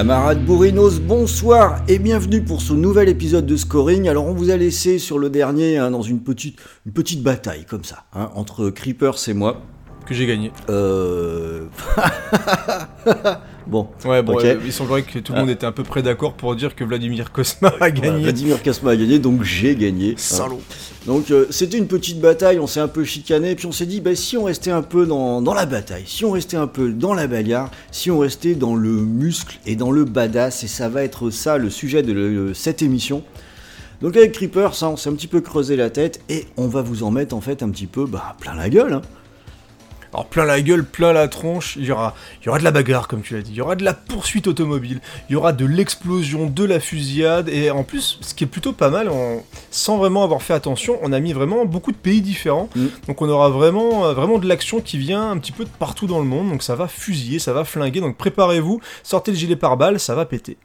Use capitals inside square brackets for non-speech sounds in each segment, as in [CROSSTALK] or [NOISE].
Camarades bourrinos, bonsoir et bienvenue pour ce nouvel épisode de Scoring. Alors on vous a laissé sur le dernier hein, dans une petite, une petite bataille comme ça, hein, entre Creepers et moi. Que j'ai gagné. Euh... [LAUGHS] bon, Ouais, bon, Ok. euh, il semblerait que tout le monde était à peu près d'accord pour dire que Vladimir Kosma a gagné. Vladimir Kasma a gagné, donc j'ai gagné. hein. Salaud. Donc euh, c'était une petite bataille, on s'est un peu chicané, puis on s'est dit, bah, si on restait un peu dans, dans la bataille, si on restait un peu dans la bagarre, si on restait dans le muscle et dans le badass, et ça va être ça le sujet de le- cette émission. Donc avec Creeper, ça, on s'est un petit peu creusé la tête, et on va vous en mettre en fait un petit peu bah, plein la gueule. hein. Alors plein la gueule, plein la tronche, il y aura, il y aura de la bagarre comme tu l'as dit, il y aura de la poursuite automobile, il y aura de l'explosion, de la fusillade, et en plus, ce qui est plutôt pas mal, on- sans vraiment avoir fait attention, on a mis vraiment beaucoup de pays différents, Mm. donc on aura vraiment, euh, vraiment de l'action qui vient un petit peu de partout dans le monde, donc ça va fusiller, ça va flinguer, donc préparez-vous, sortez le gilet pare-balles, ça va péter.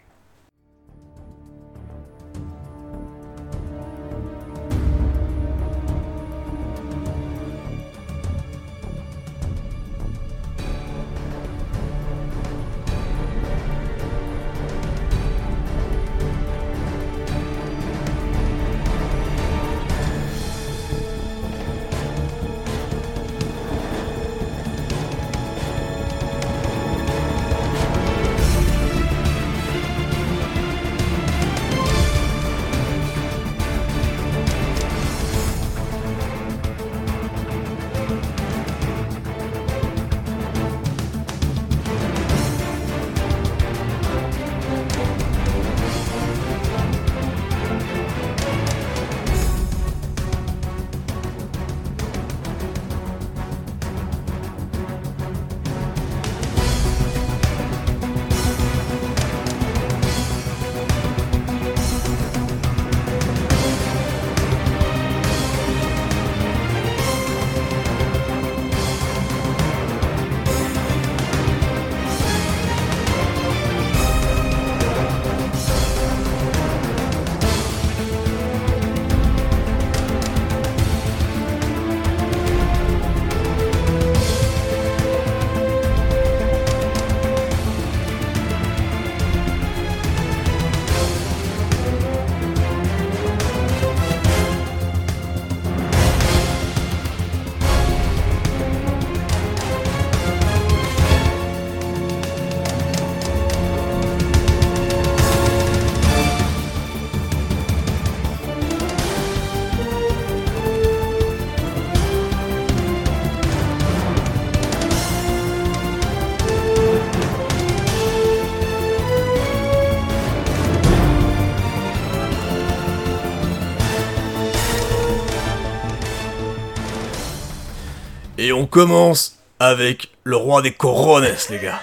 On commence avec le roi des corones, les gars.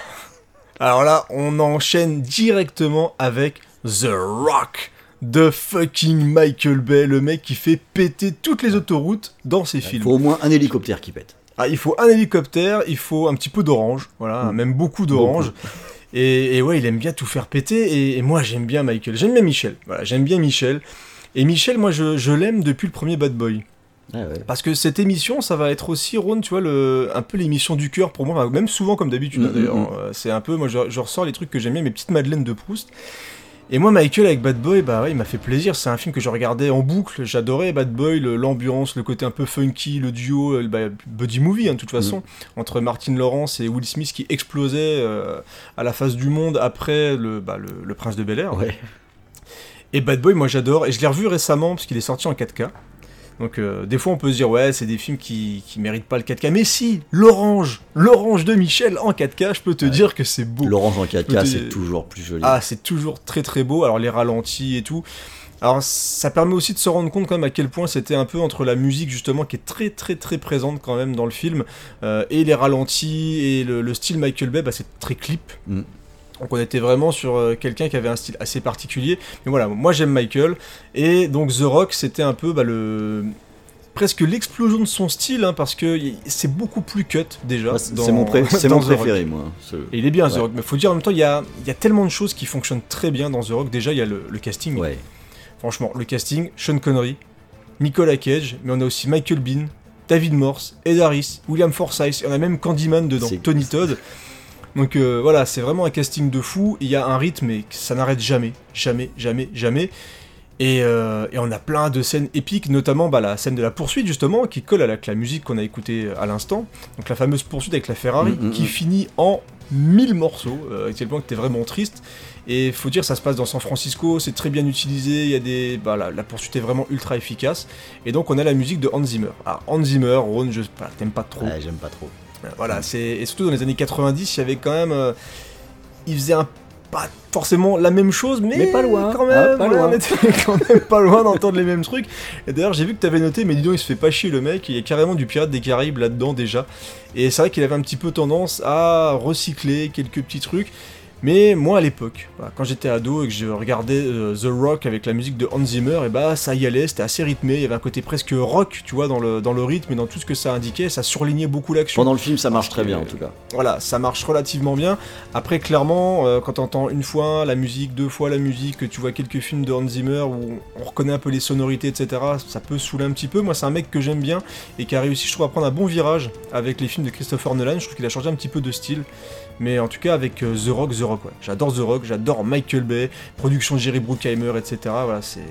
Alors là, on enchaîne directement avec The Rock de fucking Michael Bay, le mec qui fait péter toutes les autoroutes dans ses Il films. faut au moins un hélicoptère qui pète. Ah, il faut un hélicoptère, il faut un petit peu d'orange, voilà, Mm. même beaucoup d'orange. Et, et ouais, il aime bien tout faire péter, et, et moi j'aime bien Michael, j'aime bien Michel, voilà, j'aime bien Michel. Et Michel, moi je, je l'aime depuis le premier Bad Boy. Ah ouais. Parce que cette émission, ça va être aussi, Ron, tu vois, le, un peu l'émission du cœur pour moi, même souvent comme d'habitude, hein, Mm, d'ailleurs. mm, Euh, C'est un peu, moi je, je ressors les trucs que j'aime bien, mes petites madeleines de Proust. Et moi, Michael avec Bad Boy, bah ouais, il m'a fait plaisir. C'est un film que je regardais en boucle. J'adorais Bad Boy, le- l'ambiance, le côté un peu funky, le duo, euh, bah, buddy movie, hein, de toute façon, entre Martin Lawrence et Will Smith qui explosait euh, à la face du monde après le, bah, le, le Prince de Bel Air. Ouais. Et Bad Boy, moi j'adore. Et je l'ai revu récemment parce qu'il est sorti en 4K. Donc euh, des fois on peut se dire ouais c'est des films qui, qui méritent pas le 4K. Mais si, l'orange, l'orange de Michel en 4K, je peux te dire que c'est beau. L'orange en 4K, Peut-être- c'est toujours plus joli. Ah, c'est toujours très très beau. Alors les ralentis et tout. Alors ça permet aussi de se rendre compte quand même à quel point c'était un peu entre la musique justement qui est très très très présente quand même dans le film euh, et les ralentis et le, le style Michael Bay, bah, c'est très clip. Mm. Donc on était vraiment sur euh, quelqu'un qui avait un style assez particulier. Mais voilà, moi j'aime Michael. Et donc The Rock, c'était un peu bah, le presque l'explosion de son style, hein, parce que c'est beaucoup plus cut déjà. C'est mon, pré- [LAUGHS] préféré, moi. Et il est bien The. Rock, mais faut dire en même temps, il y a, il y a tellement de choses qui fonctionnent très bien dans The Rock. Déjà, il y a le, le casting. Ouais. Franchement, le casting, Sean Connery, Nicolas Cage, mais on a aussi Michael Bean, David Morse, Ed Harris, William Forsythe, et on a même Candyman dedans, Tony Todd. [LAUGHS] Donc euh, voilà, c'est vraiment un casting de fou. Il y a un rythme et ça n'arrête jamais, jamais, jamais, jamais. Et, euh, et on a plein de scènes épiques, notamment bah, la scène de la poursuite justement, qui colle avec la musique qu'on a écoutée à l'instant. Donc la fameuse poursuite avec la Ferrari, Mm, mm, qui mm. finit en mille morceaux, euh, à tel point que t'es vraiment triste. Et faut dire, ça se passe dans San Francisco, c'est très bien utilisé, il y a des, bah, la, la poursuite est vraiment ultra efficace. Et donc on a la musique de Hans Zimmer. Ah, Hans Zimmer, Ron, je bah, t'aimes pas trop. Ouais, j'aime pas trop. Voilà, c'est et surtout dans les années 90, il y avait quand même, euh, il faisait un pas forcément la même chose, mais, Mais pas loin, quand même, ah, pas ouais, loin. on était [LAUGHS] quand même pas loin d'entendre les mêmes trucs. Et d'ailleurs, j'ai vu que t'avais noté, mais dis donc, il se fait pas chier le mec, il y a carrément du Pirate des Caraïbes là-dedans déjà. Et c'est vrai qu'il avait un petit peu tendance à recycler quelques petits trucs. Mais moi à l'époque, voilà, quand j'étais ado et que je regardais euh, The Rock avec la musique de Hans Zimmer, et bah ça y allait, c'était assez rythmé, il y avait un côté presque rock, tu vois, dans le, dans le rythme et dans tout ce que ça indiquait, ça surlignait beaucoup l'action. Pendant le film, ça marche très bien en tout cas. Voilà, ça marche relativement bien. Après, clairement, euh, quand t'entends une fois la musique, deux fois la musique, que tu vois quelques films de Hans Zimmer où on reconnaît un peu les sonorités, etc., ça peut saouler un petit peu. Moi, c'est un mec que j'aime bien et qui a réussi, je trouve, à prendre un bon virage avec les films de Christopher Nolan. Je trouve qu'il a changé un petit peu de style. Mais en tout cas, avec euh, The Rock, The Rock, ouais. J'adore The Rock, j'adore Michael Bay, production Jerry Bruckheimer, etc. Voilà, c'est.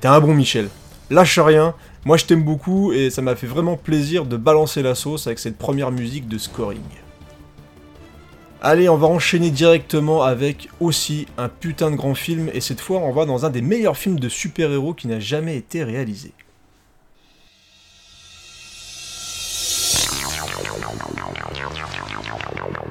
T'es un bon Michel. Lâche rien. Moi, je t'aime beaucoup et ça m'a fait vraiment plaisir de balancer la sauce avec cette première musique de scoring. Allez, on va enchaîner directement avec aussi un putain de grand film, et cette fois on va dans un des meilleurs films de super-héros qui n'a jamais été réalisé.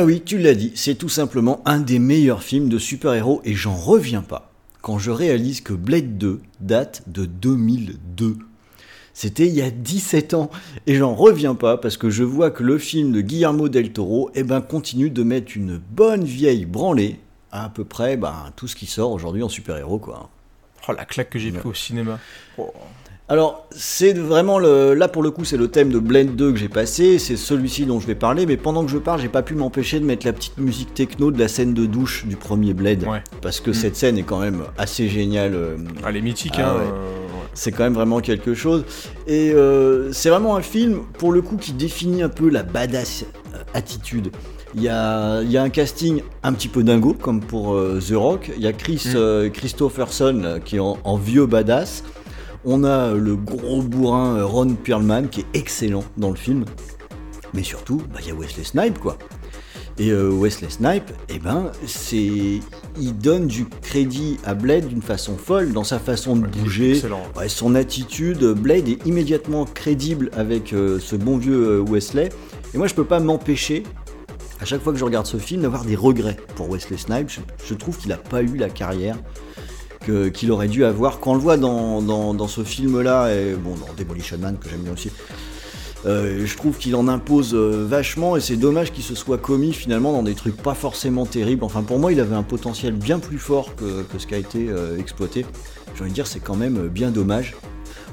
ben oui, tu l'as dit, c'est tout simplement un des meilleurs films de super-héros et j'en reviens pas quand je réalise que Blade 2 date de 2002. C'était il y a 17 ans et j'en reviens pas parce que je vois que le film de Guillermo del Toro eh ben, continue de mettre une bonne vieille branlée à à peu près ben, tout ce qui sort aujourd'hui en super-héros quoi. Oh la claque que j'ai pris au cinéma. Oh. Alors, c'est vraiment le. Là, pour le coup, c'est le thème de Blend 2 que j'ai passé. C'est celui-ci dont je vais parler. Mais pendant que je parle, j'ai pas pu m'empêcher de mettre la petite musique techno de la scène de douche du premier Blade. Ouais. Parce que cette scène est quand même assez géniale. euh, Ah, les mythiques, Ah hein. ouais. euh, ouais. C'est quand même vraiment quelque chose. Et euh, c'est vraiment un film, pour le coup, qui définit un peu la badass attitude. Il y, a, il y a un casting un petit peu dingo, comme pour euh, The Rock. Il y a Chris Mm. euh, Christopherson qui est en, en vieux badass. On a euh, le gros bourrin euh, Ron Perlman qui est excellent dans le film. Mais surtout, bah, il y a Wesley Snipes quoi. Et euh, Wesley Snipe, eh ben, c'est, il donne du crédit à Blade d'une façon folle, dans sa façon de Ouais, bouger, ouais, son attitude. Blade est immédiatement crédible avec euh, ce bon vieux euh, Wesley. Et moi, je peux pas m'empêcher, à chaque fois que je regarde ce film, d'avoir des regrets pour Wesley Snipes. Je, je trouve qu'il n'a pas eu la carrière qu'il aurait dû avoir. Quand on le voit dans, ce film-là, et bon, dans Demolition Man, que j'aime bien aussi, euh, je trouve qu'il en impose euh, vachement et c'est dommage qu'il se soit commis finalement dans des trucs pas forcément terribles. Enfin, pour moi, il avait un potentiel bien plus fort que, ce qui a été euh, exploité. J'ai envie de dire, c'est quand même bien dommage.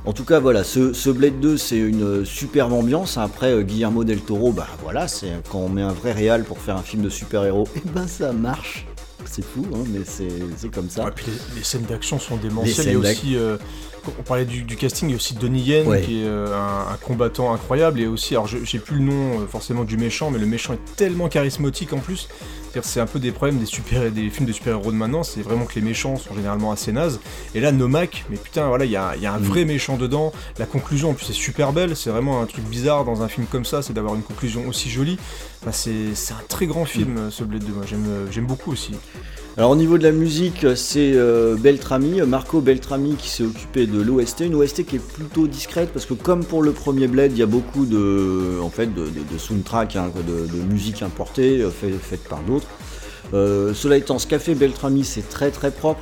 En tout cas, voilà, ce, ce Blade 2, c'est une superbe ambiance. Après, Guillermo del Toro, bah voilà, c'est quand on met un vrai réal pour faire un film de super-héros, [LAUGHS] et ben ça marche. C'est fou, hein, mais c'est comme ça. Ouais, puis les, les scènes d'action sont Les démentielles. Il y a aussi, euh, on parlait du, du casting, il y a aussi Donnie Yen Ouais. qui est euh, un, un combattant incroyable. Et aussi, alors j'ai plus le nom euh, forcément du méchant, mais le méchant est tellement charismatique en plus. C'est un peu des problèmes des, super, des films de super-héros de maintenant, c'est vraiment que les méchants sont généralement assez nazes. Et là, Nomak, mais putain, voilà, il y a, il y a un Mm. vrai méchant dedans. La conclusion, en plus, est super belle. C'est vraiment un truc bizarre dans un film comme ça, c'est d'avoir une conclusion aussi jolie. Enfin, c'est un très grand film, euh, ce Blade 2. Moi, euh, j'aime beaucoup aussi. Alors au niveau de la musique, c'est euh, Beltrami, Marco Beltrami qui s'est occupé de l'OST, une OST qui est plutôt discrète parce que comme pour le premier Blade, il y a beaucoup de, en fait, de, soundtrack, hein, de, musique importée, euh, fait- faite par d'autres. Euh, cela étant, ce qu'a fait Beltrami, c'est très très propre.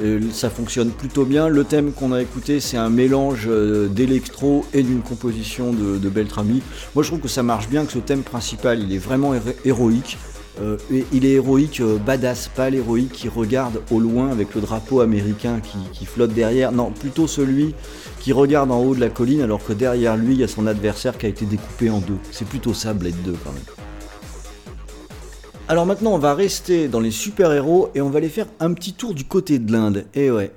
Euh, ça fonctionne plutôt bien. Le thème qu'on a écouté, c'est un mélange euh, d'électro et d'une composition de, de Beltrami. Moi, je trouve que ça marche bien, que ce thème principal, il est vraiment hé- héroïque. Euh, il est héroïque euh, badass, pas l'héroïque qui regarde au loin avec le drapeau américain qui, flotte derrière. Non, plutôt celui qui regarde en haut de la colline alors que derrière lui, il y a son adversaire qui a été découpé en deux. C'est plutôt ça, Blade 2 quand même. Alors maintenant, on va rester dans les super-héros et on va aller faire un petit tour du côté de l'Inde. Et ouais.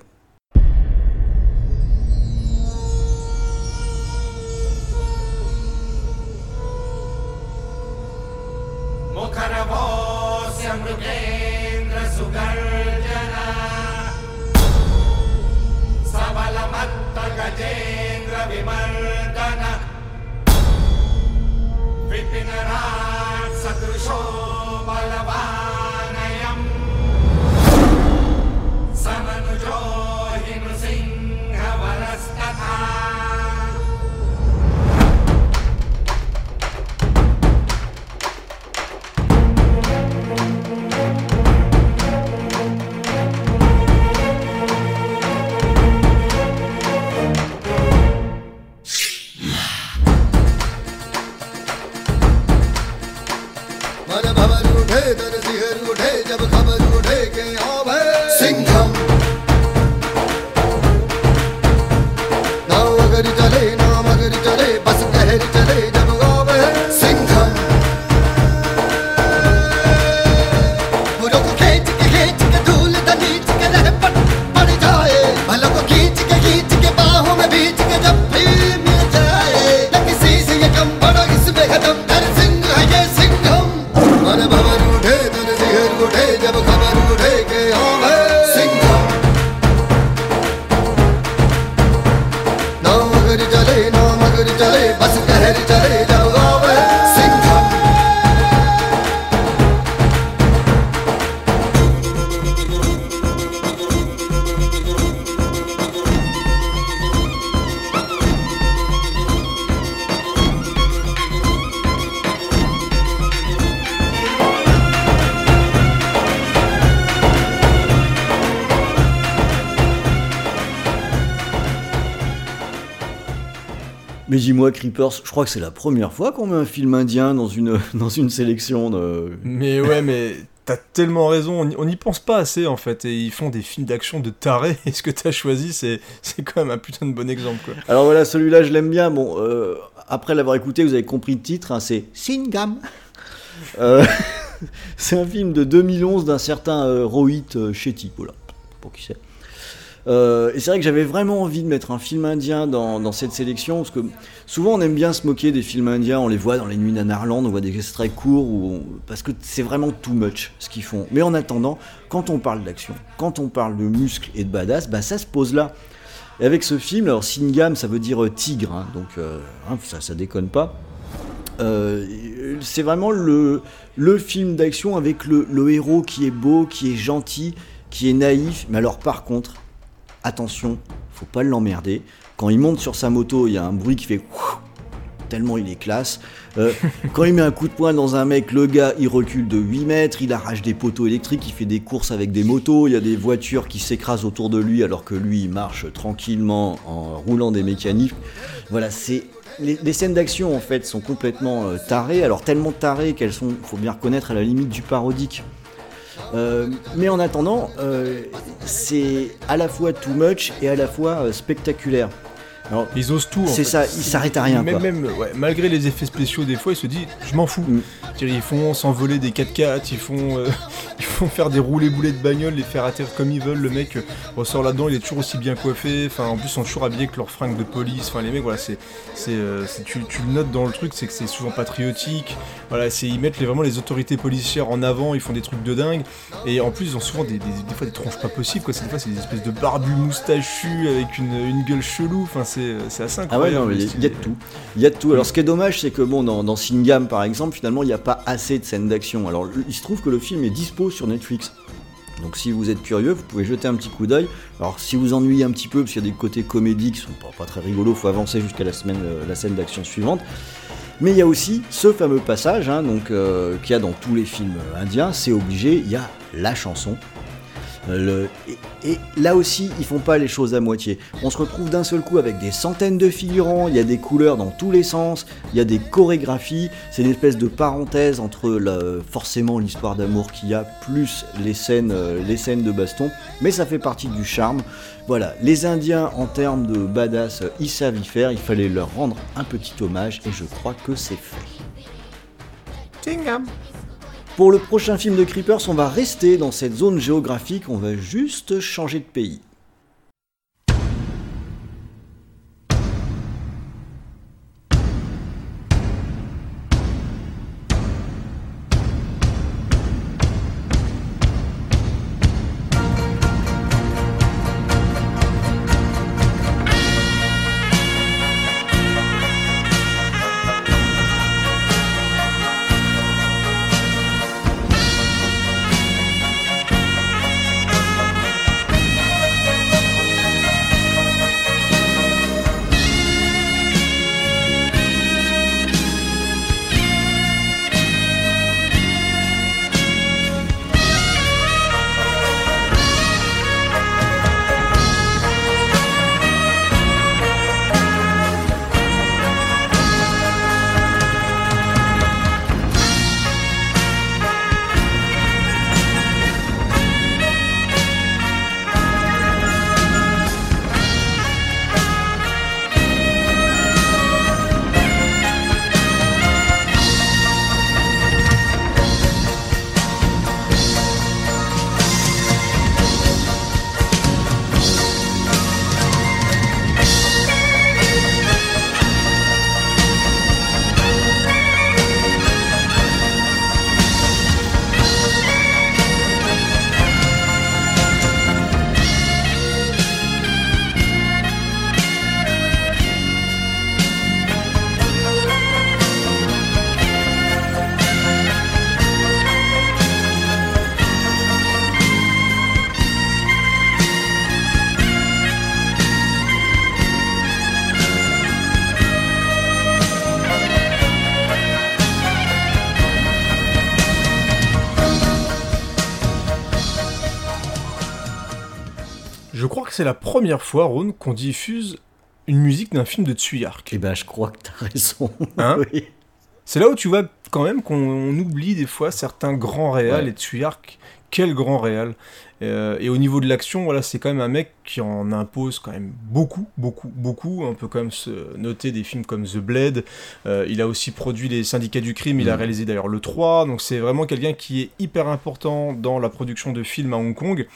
Dis-moi, Creepers, je crois que c'est la première fois qu'on met un film indien dans une, [LAUGHS] dans une sélection de... Mais ouais, mais t'as tellement raison, on n'y pense pas assez en fait, et ils font des films d'action de tarés, [LAUGHS] et ce que t'as choisi, c'est quand même un putain de bon exemple quoi. Alors voilà, celui-là, je l'aime bien. Bon, euh, après l'avoir écouté, vous avez compris le titre, hein, c'est Singam. [LAUGHS] Euh, c'est un film de 2011 d'un certain euh, Rohit euh, Shetty, voilà, pour qui c'est. Et c'est vrai que j'avais vraiment envie de mettre un film indien dans, dans cette sélection, parce que souvent on aime bien se moquer des films indiens, on les voit dans les nuits d'Anarland, on voit des extraits courts, où parce que c'est vraiment too much ce qu'ils font. Mais en attendant, quand on parle d'action, quand on parle de muscles et de badass, bah ça se pose là. Et avec ce film, alors Singam, ça veut dire euh, tigre, hein, donc euh, hein, ça, ça déconne pas. Euh, c'est vraiment le, le film d'action avec le, le héros qui est beau, qui est gentil, qui est naïf. Mais alors par contre, attention, faut pas l'emmerder. Quand il monte sur sa moto, il y a un bruit qui fait tellement il est classe. Euh, [LAUGHS] quand il met un coup de poing dans un mec, le gars il recule de 8 mètres, il arrache des poteaux électriques, il fait des courses avec des motos, il y a des voitures qui s'écrasent autour de lui alors que lui il marche tranquillement en roulant des mécaniques. Voilà, c'est les, les scènes d'action en fait sont complètement euh, tarées, alors tellement tarées qu'elles sont, faut bien reconnaître, à la limite du parodique. Euh, mais en attendant, euh, c'est à la fois too much et à la fois euh, spectaculaire. Alors, Ils osent tout. C'est ça, ils s'arrêtent à rien, Même, quoi. même, ouais, malgré les effets spéciaux, des fois, ils se disent, je m'en fous. Mm. Ils font s'envoler des 4x4, ils font, euh, [LAUGHS] ils font faire des roulés boulets de bagnole, les faire atterrir comme ils veulent. Le mec euh, ressort là-dedans, il est toujours aussi bien coiffé. Enfin, en plus, ils sont toujours habillés avec leurs fringues de police. Enfin, les mecs, voilà, c'est, c'est, euh, tu, tu le notes dans le truc, c'est que c'est souvent patriotique. Voilà, c'est ils mettent les- vraiment les autorités policières en avant, ils font des trucs de dingue. Et en plus, ils ont souvent des, des, des fois des tronches pas possibles. Quoi. C'est, des fois, c'est des espèces de barbus moustachus avec une, une gueule chelou. Enfin, c'est, c'est assez Ah ouais, incroyable. non, mais il y a- il de tout. Il y a de tout. Alors, ce qui est dommage, c'est que bon, dans, dans Singam, par exemple, finalement, il n'y a pas assez de scènes d'action. Alors, il se trouve que le film est dispo sur Netflix. Donc, si vous êtes curieux, vous pouvez jeter un petit coup d'œil. Alors, si vous ennuyez un petit peu, parce qu'il y a des côtés comédies qui sont pas, pas très rigolos, faut avancer jusqu'à la semaine, euh, la scène d'action suivante. Mais il y a aussi ce fameux passage, hein, donc euh, qu'il y a dans tous les films euh, indiens. C'est obligé. Il y a la chanson. Et, là aussi, ils font pas les choses à moitié. On se retrouve d'un seul coup avec des centaines de figurants, il y a des couleurs dans tous les sens, il y a des chorégraphies, c'est une espèce de parenthèse entre forcément l'histoire d'amour qu'il y a, plus les scènes, euh, les scènes de baston, mais ça fait partie du charme. Voilà, les Indiens en termes de badass, euh, ils savent y faire, il fallait leur rendre un petit hommage et je crois que c'est fait. Pour le prochain film de Creepers, on va rester dans cette zone géographique, on va juste changer de pays. Que c'est la première fois, Ron, qu'on diffuse une musique d'un film de Tsuyark. Eh ben, je crois que t'as raison. Hein [LAUGHS] Oui. C'est là où tu vois quand même qu'on on oublie des fois certains grands réals Ouais. et Tsuyark, quel grand réal. Euh, et au niveau de l'action, voilà, c'est quand même un mec qui en impose quand même beaucoup, beaucoup, beaucoup. On peut quand même se noter des films comme The Blade. Euh, il a aussi produit Les Syndicats du Crime. Il a Mhm. réalisé d'ailleurs le 3. Donc c'est vraiment quelqu'un qui est hyper important dans la production de films à Hong Kong.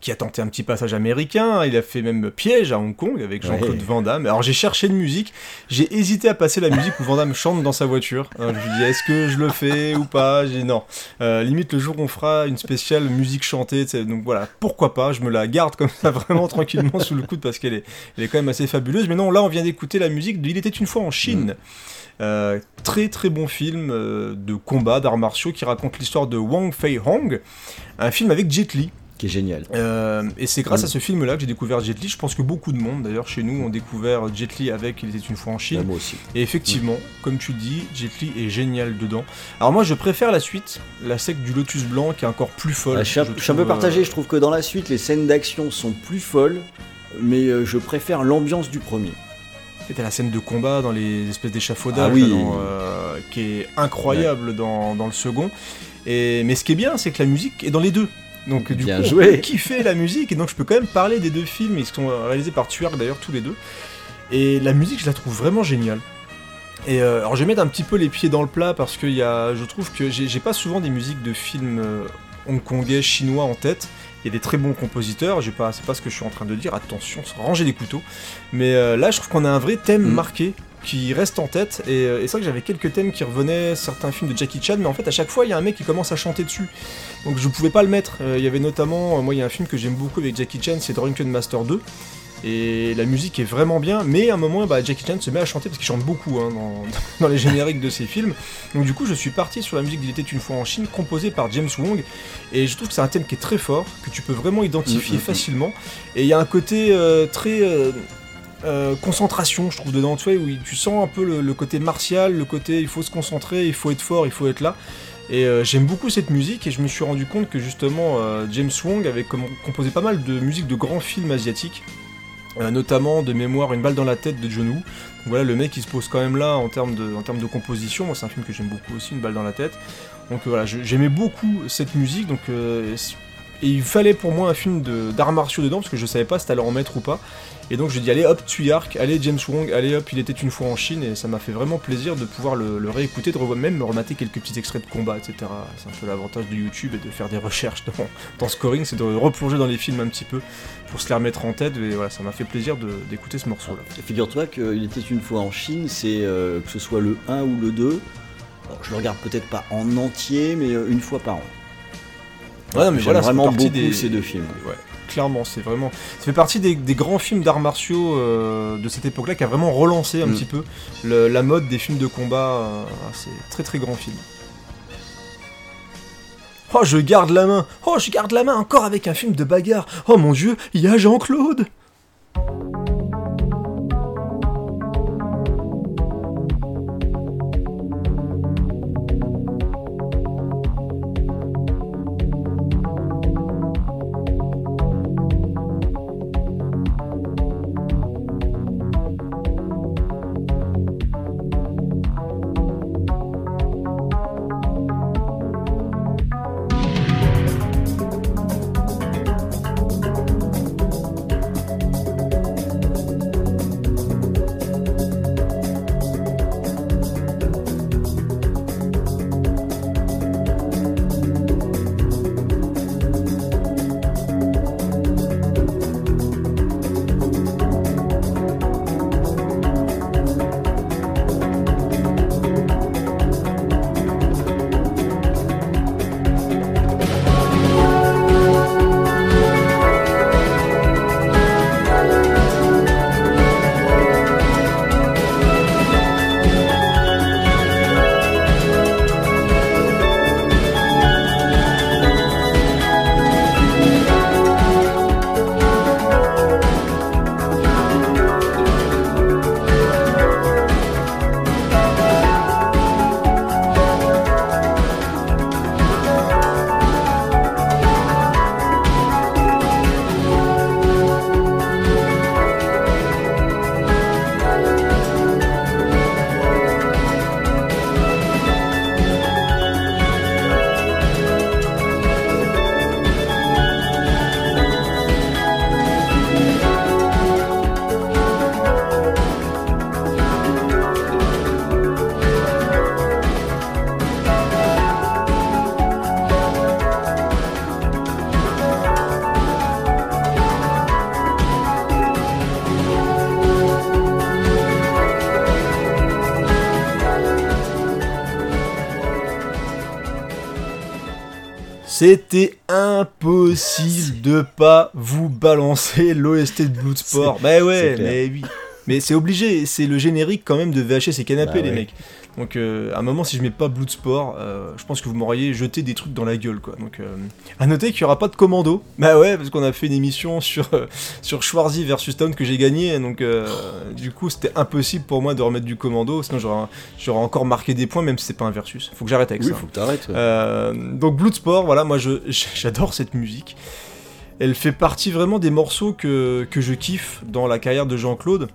Qui a tenté un petit passage américain, il a fait même Piège à Hong Kong avec Jean-Claude Ouais. Van Damme. Alors j'ai cherché une musique, j'ai hésité à passer la musique où Van Damme chante dans sa voiture. Je lui dis est-ce que je le fais ou pas? J'ai dit non. Euh, limite le jour où on fera une spéciale musique chantée, tu sais, donc voilà, pourquoi pas, je me la garde comme ça [LAUGHS] vraiment tranquillement sous le coude parce qu'elle est, elle est quand même assez fabuleuse. Mais non, là on vient d'écouter la musique de Il était une fois en Chine. Euh, très très bon film euh, de combat d'arts martiaux qui raconte l'histoire de Wang Fei Hong, un film avec Jet Li. Qui est génial. Euh, et c'est grâce Mm. à ce film-là que j'ai découvert Jet Li. Je pense que beaucoup de monde, d'ailleurs chez nous, ont découvert Jet Li avec Il était une fois en Chine. Ah, moi aussi. Et effectivement, comme tu dis, Jet Li est génial dedans. Alors moi, je préfère la suite, la secte du Lotus Blanc, qui est encore plus folle. Ah, je suis un- je je suis un peu euh, partagé, je trouve que dans la suite, les scènes d'action sont plus folles, mais euh, je préfère l'ambiance du premier. C'était la scène de combat dans les espèces d'échafaudages Ah oui. euh, qui est incroyable dans, dans le second. Et, mais ce qui est bien, c'est que la musique est dans les deux. Donc du Bien coup, joué. on peut kiffer la musique. Et donc je peux quand même parler des deux films. Ils sont réalisés par Tuark d'ailleurs, tous les deux. Et la musique, je la trouve vraiment géniale. Et euh, alors je vais mettre un petit peu les pieds dans le plat parce que y a, je trouve que j'ai j'ai pas souvent des musiques de films euh, hongkongais, chinois en tête. Il y a des très bons compositeurs, j'ai pas, c'est pas ce que je suis en train de dire, attention, rangez les couteaux. Mais euh, là, je trouve qu'on a un vrai thème Mm. marqué qui reste en tête. Et, euh, et c'est vrai que j'avais quelques thèmes qui revenaient, certains films de Jackie Chan, mais en fait, à chaque fois, il y a un mec qui commence à chanter dessus. Donc je pouvais pas le mettre. Euh, Il y avait notamment, euh, moi, il y a un film que j'aime beaucoup avec Jackie Chan, c'est Drunken Master 2. Et la musique est vraiment bien, mais à un moment, bah, Jackie Chan se met à chanter parce qu'il chante beaucoup hein, dans, [LAUGHS] dans les génériques de ses films. Donc du coup, je suis parti sur la musique d'Il était une fois en Chine, composée par James Wong, et je trouve que c'est un thème qui est très fort, que tu peux vraiment identifier Mm, mm, mm. facilement. Et il y a un côté euh, très euh, euh, concentration, je trouve, dedans, tu vois, où tu sens un peu le, le côté martial, le côté il faut se concentrer, il faut être fort, il faut être là. Et euh, j'aime beaucoup cette musique et je me suis rendu compte que justement euh, James Wong avait com- composé pas mal de musique de grands films asiatiques, euh, notamment de mémoire Une balle dans la tête de John Woo. Donc voilà, le mec il se pose quand même là en termes de, composition. Moi, c'est un film que j'aime beaucoup aussi, Une balle dans la tête. Donc voilà, j'aimais beaucoup cette musique. Et il fallait pour moi un film d'arts martiaux dedans parce que je savais pas si t'allais en mettre ou pas. Et donc j'ai dit allez hop Tuyark, allez James Wong, allez hop il était une fois en Chine et ça m'a fait vraiment plaisir de pouvoir le, réécouter, de revoir même me remater quelques petits extraits de combat, etc. C'est un peu l'avantage de YouTube et de faire des recherches dans, Scoring, c'est de replonger dans les films un petit peu pour se les remettre en tête et voilà ça m'a fait plaisir d'écouter ce morceau là. Figure-toi qu'il était une fois en Chine, c'est euh, que ce soit le 1 ou le 2. Alors, je le regarde peut-être pas en entier, mais euh, une fois par an. Ouais, mais J'aime voilà, vraiment beaucoup des- ces deux films. Ouais, clairement, c'est vraiment. Ça fait partie des, des grands films d'arts martiaux euh, de cette époque-là qui a vraiment relancé un Mm. petit peu le- la mode des films de combat. euh, c'est très très grand film. Oh, je garde la main. Oh, je garde la main encore avec un film de bagarre. Oh mon dieu, il y a Jean-Claude. C'était impossible de pas vous balancer [LAUGHS] l'OST de Bloodsport. Bah ouais, mais oui. Mais c'est obligé, c'est le générique quand même de VHS et canapé, Bah les ouais. mecs. Donc euh, à un moment, si je mets pas Bloodsport, euh, pense que vous m'auriez jeté des trucs dans la gueule, quoi. Donc euh, à noter qu'il y aura pas de commando. Bah ouais, parce qu'on a fait une émission sur euh, sur Schwarzy versus Stone que j'ai gagné, donc euh, du coup c'était impossible pour moi de remettre du commando, sinon j'aurais encore marqué des points, même si c'est pas un versus. Faut que j'arrête avec Oui, ça. faut que t'arrêtes. ouais. Donc Bloodsport, voilà, moi [LAUGHS] j'adore cette musique. Elle fait partie vraiment des morceaux que, que je kiffe dans la carrière de Jean-Claude.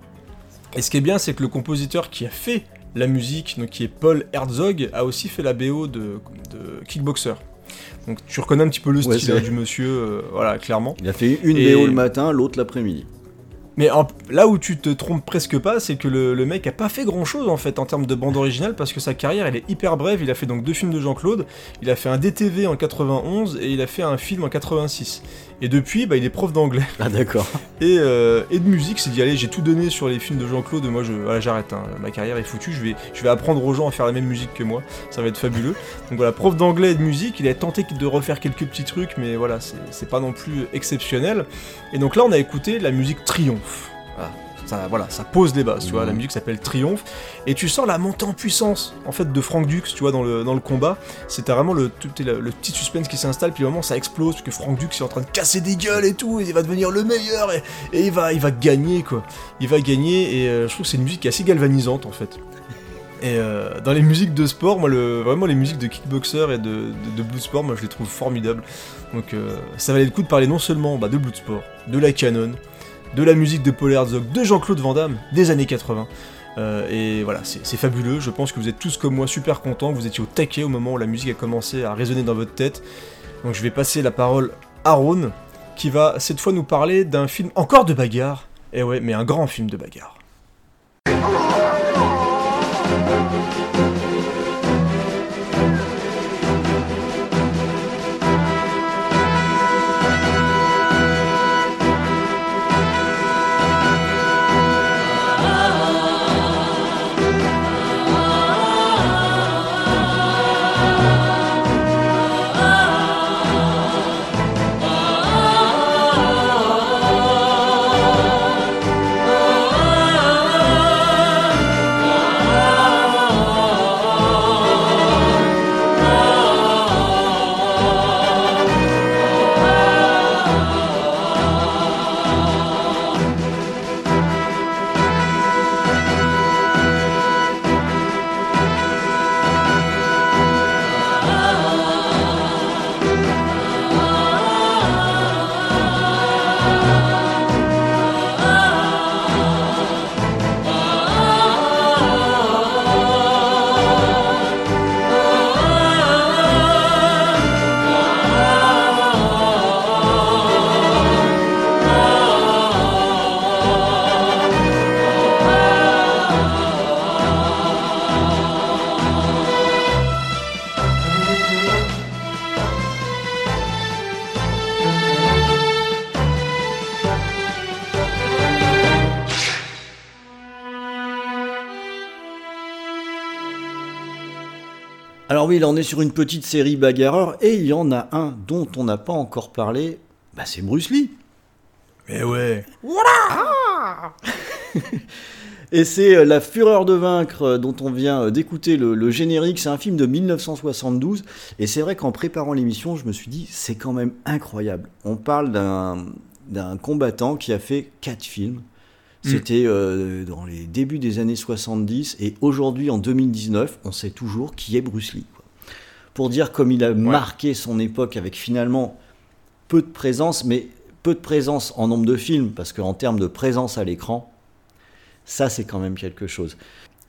Et ce qui est bien, c'est que le compositeur qui a fait la musique, donc qui est Paul Herzog, a aussi fait la BO de, de Kickboxer. Donc tu reconnais un petit peu le Ouais, style hein, du monsieur, euh, voilà, clairement. Il a fait une Et- BO le matin, l'autre l'après-midi. Mais en- là où tu te trompes presque pas, c'est que le, le mec a pas fait grand chose en fait en termes de bande originale parce que sa carrière elle est hyper brève. Il a fait donc deux films de Jean-Claude, il a fait un DTV en 91 et il a fait un film en 86. Et depuis, bah, il est prof d'anglais Ah d'accord. [LAUGHS] et, euh, et de musique. C'est dit allez, j'ai tout donné sur les films de Jean-Claude. Moi, je, voilà, j'arrête. hein. Ma carrière est foutue. Je vais, je vais apprendre aux gens à faire la même musique que moi. Ça va être fabuleux. Donc voilà, prof d'anglais et de musique. Il a tenté de refaire quelques petits trucs, mais voilà, c'est, c'est pas non plus exceptionnel. Et donc là, on a écouté la musique Triomphe. Ça, voilà, ça pose les bases, tu vois, la musique s'appelle Triomphe, et tu sens la montée en puissance, en fait, de Frank Dux, tu vois, dans le, dans le combat, c'était vraiment le, le, le petit suspense qui s'installe, puis au moment ça explose, parce que Frank Dux est en train de casser des gueules et tout, et il va devenir le meilleur, et, et il, va, il va gagner, quoi. Il va gagner, et euh, je trouve que c'est une musique qui est assez galvanisante, en fait. Et euh, dans les musiques de sport, moi, le, vraiment les musiques de kickboxer et de, de, de Bloodsport, moi je les trouve formidables. Donc euh, ça valait le coup de parler non seulement bah, de Bloodsport, de la canon, de la musique de Paul Herzog, de Jean-Claude Van Damme, des années 80. Euh, et voilà, c'est fabuleux. Je pense que vous êtes tous comme moi super contents. Vous étiez au taquet au moment où la musique a commencé à résonner dans votre tête. Donc je vais passer la parole à Ron, qui va cette fois nous parler d'un film encore de bagarre. Et ouais, mais un grand film de bagarre. Oui, là on est sur une petite série bagarreur et il y en a un dont on n'a pas encore parlé, bah c'est Bruce Lee. Mais ouais. [LAUGHS] Et c'est euh, La Fureur de vaincre euh, dont on vient euh, d'écouter le, le générique. C'est un film de 1972. Et c'est vrai qu'en préparant l'émission, je me suis dit, c'est quand même incroyable. On parle d'un d'un combattant qui a fait quatre films. C'était euh, dans les débuts des années 70. Et aujourd'hui, en 2019, on sait toujours qui est Bruce Lee. Pour dire comme il a marqué son époque avec finalement peu de présence, mais peu de présence en nombre de films, parce qu'en termes de présence à l'écran, ça, c'est quand même quelque chose.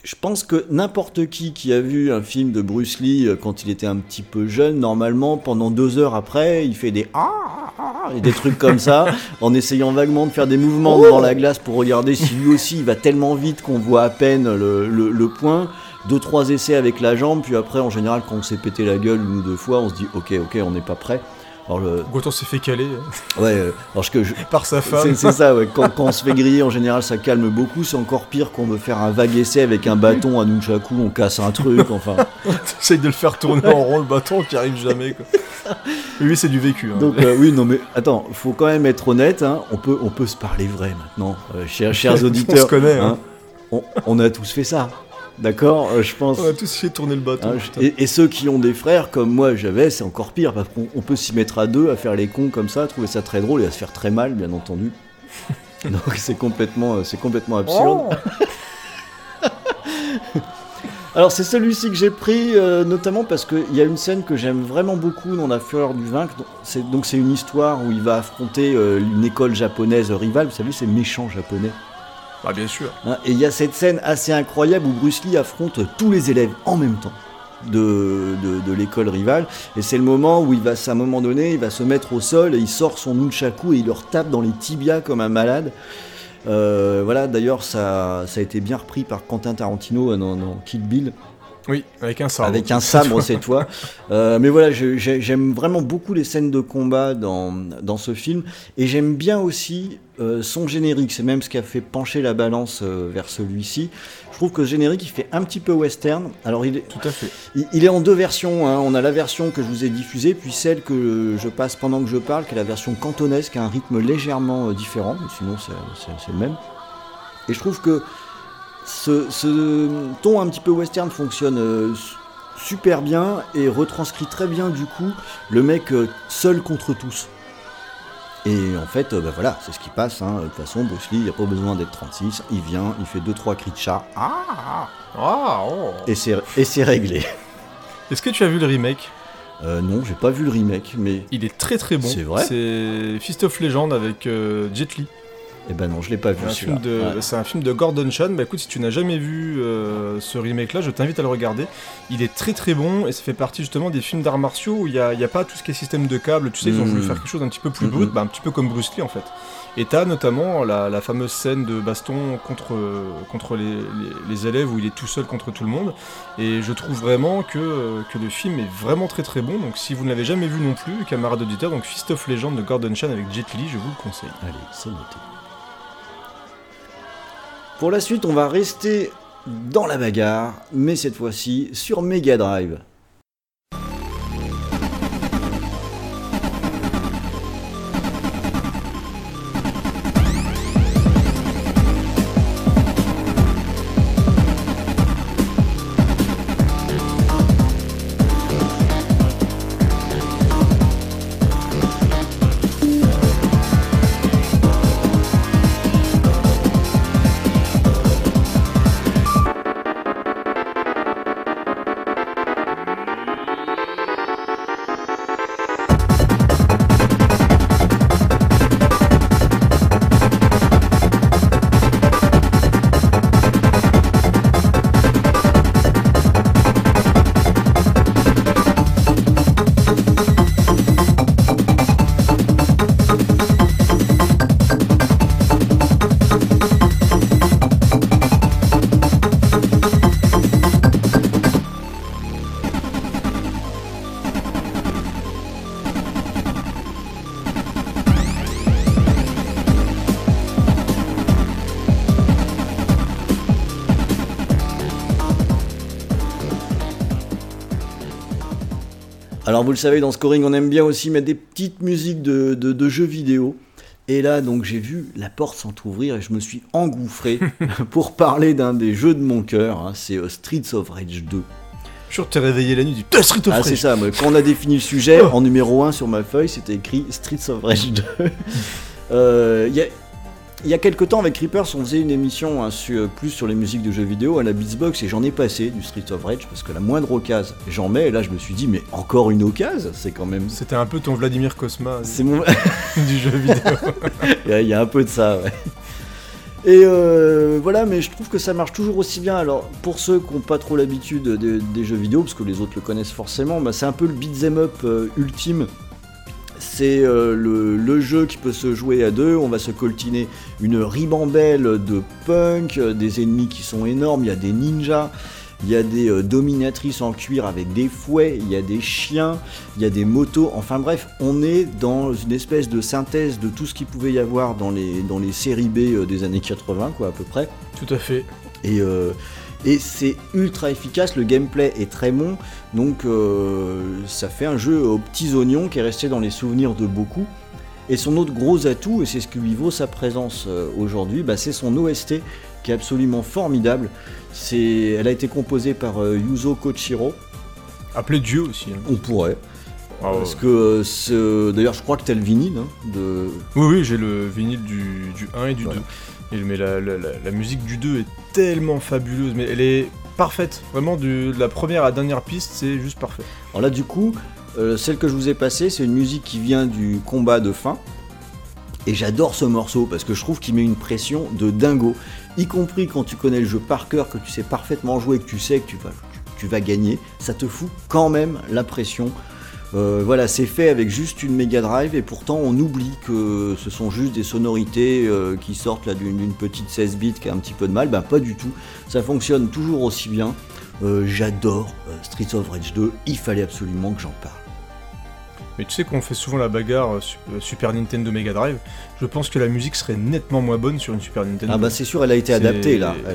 Je pense que n'importe qui qui a vu un film de Bruce Lee euh, quand il était un petit peu jeune, normalement, pendant deux heures après, il fait des ah, ah, ah et des trucs comme ça, [LAUGHS] en essayant vaguement de faire des mouvements devant la glace pour regarder si lui aussi il va tellement vite qu'on voit à peine le, le- le point. Deux, trois essais avec la jambe, puis après, en général, quand on s'est pété la gueule une ou deux fois, on se dit ok, ok, on n'est pas prêt. Alors, le... Quand on s'est fait caler ouais, euh, alors que je- [LAUGHS] par sa femme. C'est ça, ouais. quand, quand on se fait griller, en général, ça calme beaucoup. C'est encore pire qu'on veut faire un vague essai avec un bâton à Nunchaku, on casse un truc, enfin. [LAUGHS] T'essayes de le faire tourner en rond le bâton qui arrive jamais quoi. Lui c'est du vécu. hein. Donc, euh, oui, non, mais attends, faut quand même être honnête, hein. on, peut, on peut se parler vrai maintenant, euh, chers, chers auditeurs. [LAUGHS] On se connaît, hein. on, on a tous fait ça, d'accord Euh, Je pense. On a tous de tourner le bâton. Hein, et, et ceux qui ont des frères comme moi j'avais, c'est encore pire parce qu'on on peut s'y mettre à deux, à faire les cons comme ça, trouver ça très drôle et à se faire très mal, bien entendu. [LAUGHS] Donc c'est complètement, euh, c'est complètement absurde. [LAUGHS] Alors c'est celui-ci que j'ai pris euh, notamment parce qu'il y a une scène que j'aime vraiment beaucoup dans La Fureur du Vaincre. Donc, C'est, donc c'est une histoire où il va affronter euh, une école japonaise rivale. Vous savez, c'est méchant japonais. Bah bien sûr. Hein, et il y a cette scène assez incroyable où Bruce Lee affronte tous les élèves en même temps de, l'école rivale. Et c'est le moment où il va, à un moment donné, il va se mettre au sol et il sort son nunchaku et il leur tape dans les tibias comme un malade. Euh, voilà, d'ailleurs, ça, ça a été bien repris par Quentin Tarantino dans, dans Kill Bill. Oui, avec un sabre. Avec un sabre cette fois. [LAUGHS] Euh, mais voilà, j'aime vraiment beaucoup les scènes de combat dans, dans ce film. Et j'aime bien aussi euh, son générique. C'est même ce qui a fait pencher la balance euh, vers celui-ci. Je trouve que le générique, il fait un petit peu western. Alors, il est, Tout à fait. il, il est en deux versions. hein. On a la version que je vous ai diffusée, puis celle que je passe pendant que je parle, qui est la version cantonaise, qui a un rythme légèrement euh, différent. Mais sinon, c'est c'est- c'est le même. Et je trouve que ce, ce ton un petit peu western fonctionne euh, su- super bien et retranscrit très bien du coup le mec euh, seul contre tous. Et en fait, euh, bah voilà, c'est ce qui passe. hein. De toute façon, Bruce Lee, il n'y a pas besoin d'être 36. Il vient, il fait 2-3 cris de chat, Ah, ah oh. et c'est et c'est réglé. [LAUGHS] Est-ce que tu as vu le remake? Euh, non, j'ai pas vu le remake, mais. Il est très très bon. C'est vrai? C'est Fist of Legend avec euh, Jet Li. Eh ben non, je l'ai pas vu C'est un, film de, Ouais. c'est un film de Gordon Chan. Bah écoute, si tu n'as jamais vu euh, ce remake-là, je t'invite à le regarder. Il est très très bon et ça fait partie justement des films d'arts martiaux où il n'y a, pas tout ce qui est système de câbles. Tu sais, ils ont voulu faire quelque chose d'un petit peu plus Mhm. brut, bah, un petit peu comme Bruce Lee en fait. Et t'as notamment la, la fameuse scène de baston contre, contre les, les- les élèves où il est tout seul contre tout le monde. Et je trouve vraiment que, que le film est vraiment très très bon. Donc si vous ne l'avez jamais vu non plus, camarades auditeurs, donc Fist of Legend de Gordon Chan avec Jet Li, je vous le conseille. Allez, c'est noté. Pour la suite, on va rester dans la bagarre, mais cette fois-ci sur Mega Drive. Vous le savez, dans Scoring, on aime bien aussi mettre des petites musiques de, de- de jeux vidéo. Et là, donc, j'ai vu la porte s'entrouvrir et je me suis engouffré [LAUGHS] pour parler d'un des jeux de mon cœur. hein, c'est euh, Streets of Rage 2. Je suis réveillé la nuit du Putain, Street of Ah, Rage c'est ça, moi, quand on a défini le sujet, en numéro 1 sur ma feuille, c'était écrit Streets of Rage 2. [LAUGHS] Euh, Il y a. Il y a quelques temps avec Creepers, on faisait une émission hein, sur- plus sur les musiques de jeux vidéo à la Beatsbox et j'en ai passé du Streets of Rage parce que la moindre occasion j'en mets et là je me suis dit mais encore une occasion c'est quand même C'était un peu ton Vladimir Kosma c'est mon [LAUGHS] du jeu vidéo. [LAUGHS] il y, a- il y a un peu de ça, ouais. Et euh, voilà, mais je trouve que ça marche toujours aussi bien. Alors, pour ceux qui n'ont pas trop l'habitude de- des jeux vidéo, parce que les autres le connaissent forcément, bah, c'est un peu le beat'em up euh, ultime. C'est euh, le, le jeu qui peut se jouer à deux. On va se coltiner une ribambelle de punk, euh, des ennemis qui sont énormes, il y a des ninjas. Il y a des euh, dominatrices en cuir avec des fouets, il y a des chiens, il y a des motos. Enfin bref, on est dans une espèce de synthèse de tout ce qu'il pouvait y avoir dans les, dans les séries B euh, des années 80, quoi, à peu près. Tout à fait. Et, et c'est ultra efficace, le gameplay est très bon, donc euh, ça fait un jeu aux petits oignons qui est resté dans les souvenirs de beaucoup. Et son autre gros atout, et c'est ce qui lui vaut sa présence euh, aujourd'hui, bah, c'est son OST qui est absolument formidable. C'est, elle a été composée par euh, Yuzo Kochiro, Appelé Dieu aussi. hein. on pourrait, Ah ouais. parce que euh, d'ailleurs je crois que t'as le vinyle hein, de, Oui, oui, j'ai le vinyle du, du 1 et du Voilà. 2. Et, mais la, la- la- la musique du 2 est tellement fabuleuse, mais elle est parfaite. Vraiment, de la première à la dernière piste, c'est juste parfait. Alors là, du coup, euh, celle que je vous ai passée, c'est une musique qui vient du combat de fin. Et j'adore ce morceau parce que je trouve qu'il met une pression de dingo. Y compris quand tu connais le jeu par cœur, que tu sais parfaitement jouer, que tu sais que tu vas gagner, ça te fout quand même la pression. Euh, voilà, c'est fait avec juste une Mega Drive et pourtant on oublie que ce sont juste des sonorités euh, qui sortent là d'une petite 16 bits qui a un petit peu de mal. Ben pas du tout, ça fonctionne toujours aussi bien. Euh, J'adore Streets of Rage 2, il fallait absolument que j'en parle. Mais tu sais qu'on fait souvent la bagarre euh, euh, Super Nintendo Mega Drive. Je pense que la musique serait nettement moins bonne sur une Super Nintendo. Ah bah c'est sûr, elle a été adaptée là. A-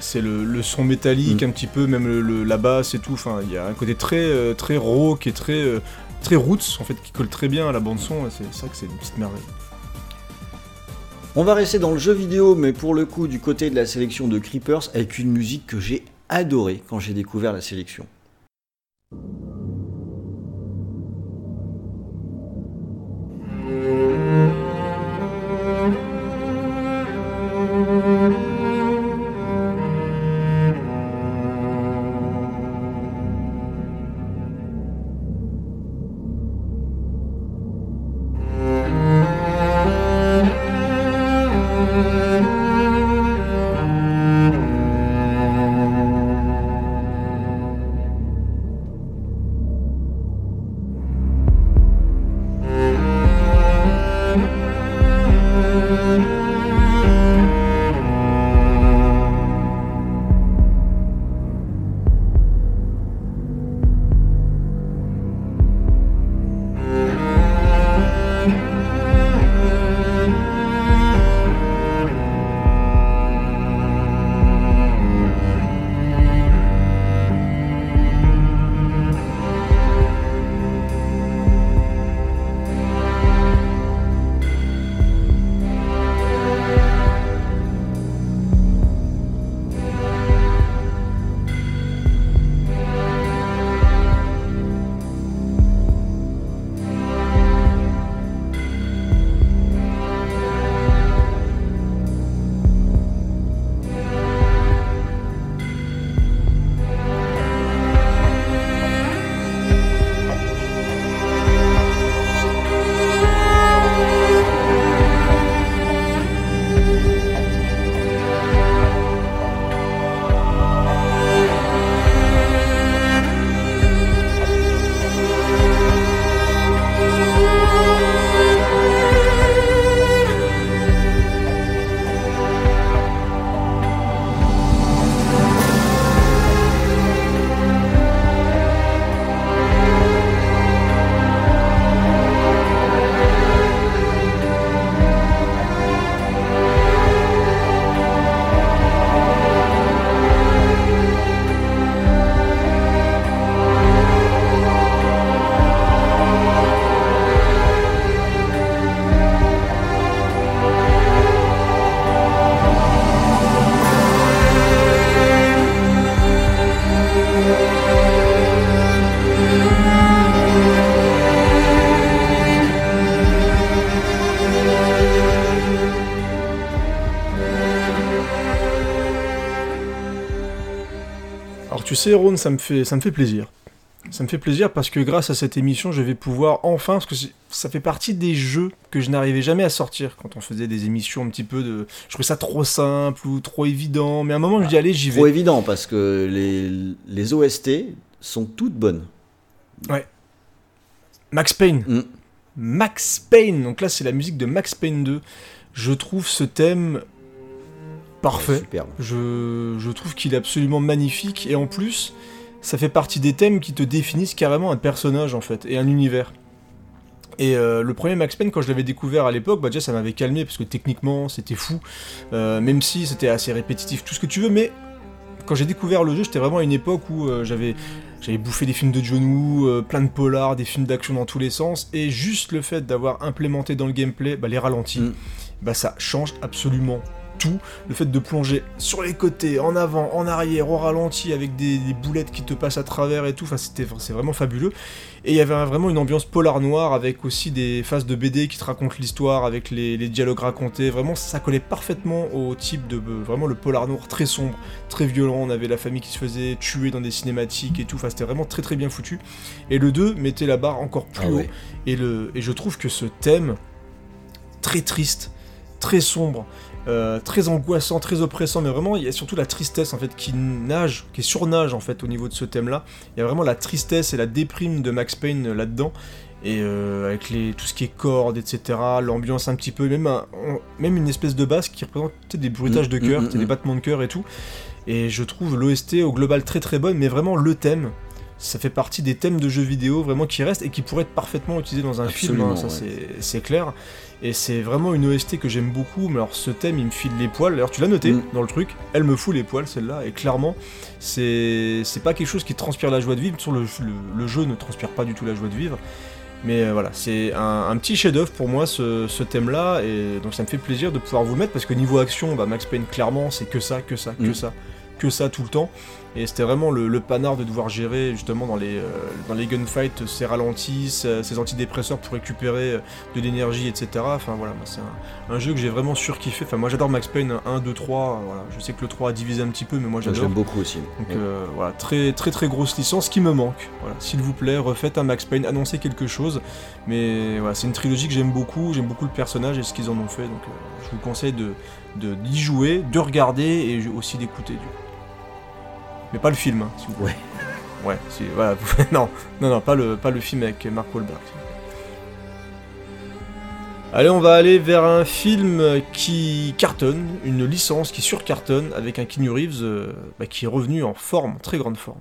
C'est le, le son métallique Mm. un petit peu, même le, le- la basse et tout. Enfin, il y a un côté très euh, très rauque et très très roots en fait qui colle très bien à la bande son. C'est vrai que c'est une petite merveille. On va rester dans le jeu vidéo, mais pour le coup du côté de la sélection de Creepers, avec une musique que j'ai adorée quand j'ai découvert la sélection. Sais, Ron, ça me fait, ça me fait plaisir. Ça me fait plaisir parce que grâce à cette émission, je vais pouvoir enfin, parce que ça fait partie des jeux que je n'arrivais jamais à sortir quand on faisait des émissions un petit peu de. Je trouvais ça trop simple ou trop évident, mais à un moment je dis allez, j'y Trop vais. évident parce que les, les OST sont toutes bonnes. Max Payne. Mm. Max Payne, donc là c'est la musique de Max Payne 2. Je trouve ce thème parfait. Superbe. Je, je trouve qu'il est absolument magnifique et en plus, ça fait partie des thèmes qui te définissent carrément un personnage en fait et un univers. Et euh, le premier Max Payne, quand je l'avais découvert à l'époque, bah déjà ça m'avait calmé parce que techniquement c'était fou, Euh, même si c'était assez répétitif, tout ce que tu veux, mais quand j'ai découvert le jeu, j'étais vraiment à une époque où euh, j'avais j'avais bouffé des films de John Woo, euh, plein de polars, des films d'action dans tous les sens, et juste le fait d'avoir implémenté dans le gameplay bah, les ralentis, Mm. bah ça change absolument tout. Le fait de plonger sur les côtés, en avant, en arrière, au ralenti, avec des, des boulettes qui te passent à travers et tout, enfin c'était c'est vraiment fabuleux. Et il y avait un- vraiment une ambiance polar noire avec aussi des phases de BD qui te racontent l'histoire, avec les, les dialogues racontés. Vraiment, ça collait parfaitement au type de euh, vraiment le polar noir très sombre, très violent. On avait la famille qui se faisait tuer dans des cinématiques et tout. Enfin, c'était vraiment très très bien foutu. Et le 2 mettait la barre encore plus Ah haut. Et, le, et je trouve que ce thème, très triste, très sombre, euh, très angoissant, très oppressant, mais vraiment il y a surtout la tristesse en fait qui nage, qui surnage en fait au niveau de ce thème-là. Il y a vraiment la tristesse et la déprime de Max Payne euh, là-dedans. Et euh, avec les, tout ce qui est cordes, etc., l'ambiance un petit peu, même, un- on- même une espèce de basse qui représente des bruitages Mm, de mm, cœur, mm, des battements de cœur et tout. Et je trouve l'OST au global très très bonne, mais vraiment le thème, ça fait partie des thèmes de jeux vidéo vraiment qui restent et qui pourraient être parfaitement utilisés dans un film, hein, ça ouais. c'est clair. Et c'est vraiment une OST que j'aime beaucoup, mais alors ce thème il me file les poils. Alors tu l'as noté Mm. dans le truc, elle me fout les poils celle-là, et clairement c'est c'est pas quelque chose qui transpire la joie de vivre, sur le, le, le jeu ne transpire pas du tout la joie de vivre. Mais euh, voilà, c'est un, un petit chef-d'œuvre pour moi ce, ce thème-là, et donc ça me fait plaisir de pouvoir vous le mettre parce que niveau action, bah, Max Payne clairement c'est que ça, que ça, que Mm. ça, que ça tout le temps. Et c'était vraiment le, le panard de devoir gérer justement dans les, euh, dans les gunfights ses ralentis, ses, ses antidépresseurs pour récupérer euh, de l'énergie, etc. Enfin voilà, c'est un, un jeu que j'ai vraiment surkiffé. Enfin moi j'adore Max Payne 1, 2, 3. Voilà. Je sais que le 3 a divisé un petit peu, mais moi J'aime j'adore. beaucoup aussi. Donc Ouais. euh, voilà, très très très grosse licence qui me manque. Voilà, s'il vous plaît, refaites un Max Payne, annoncez quelque chose. Mais voilà, c'est une trilogie que j'aime beaucoup, j'aime beaucoup le personnage et ce qu'ils en ont fait. Donc euh, je vous conseille de de- d'y jouer, de regarder et aussi d'écouter. Du coup. Mais pas le film, hein, s'il vous plaît. Ouais, c'est voilà. vous- [LAUGHS] non, non, non, pas le pas le film avec Mark Wahlberg. Allez, on va aller vers un film qui cartonne, une licence qui surcartonne, avec un Keanu Reeves euh, bah, qui est revenu en forme, très grande forme.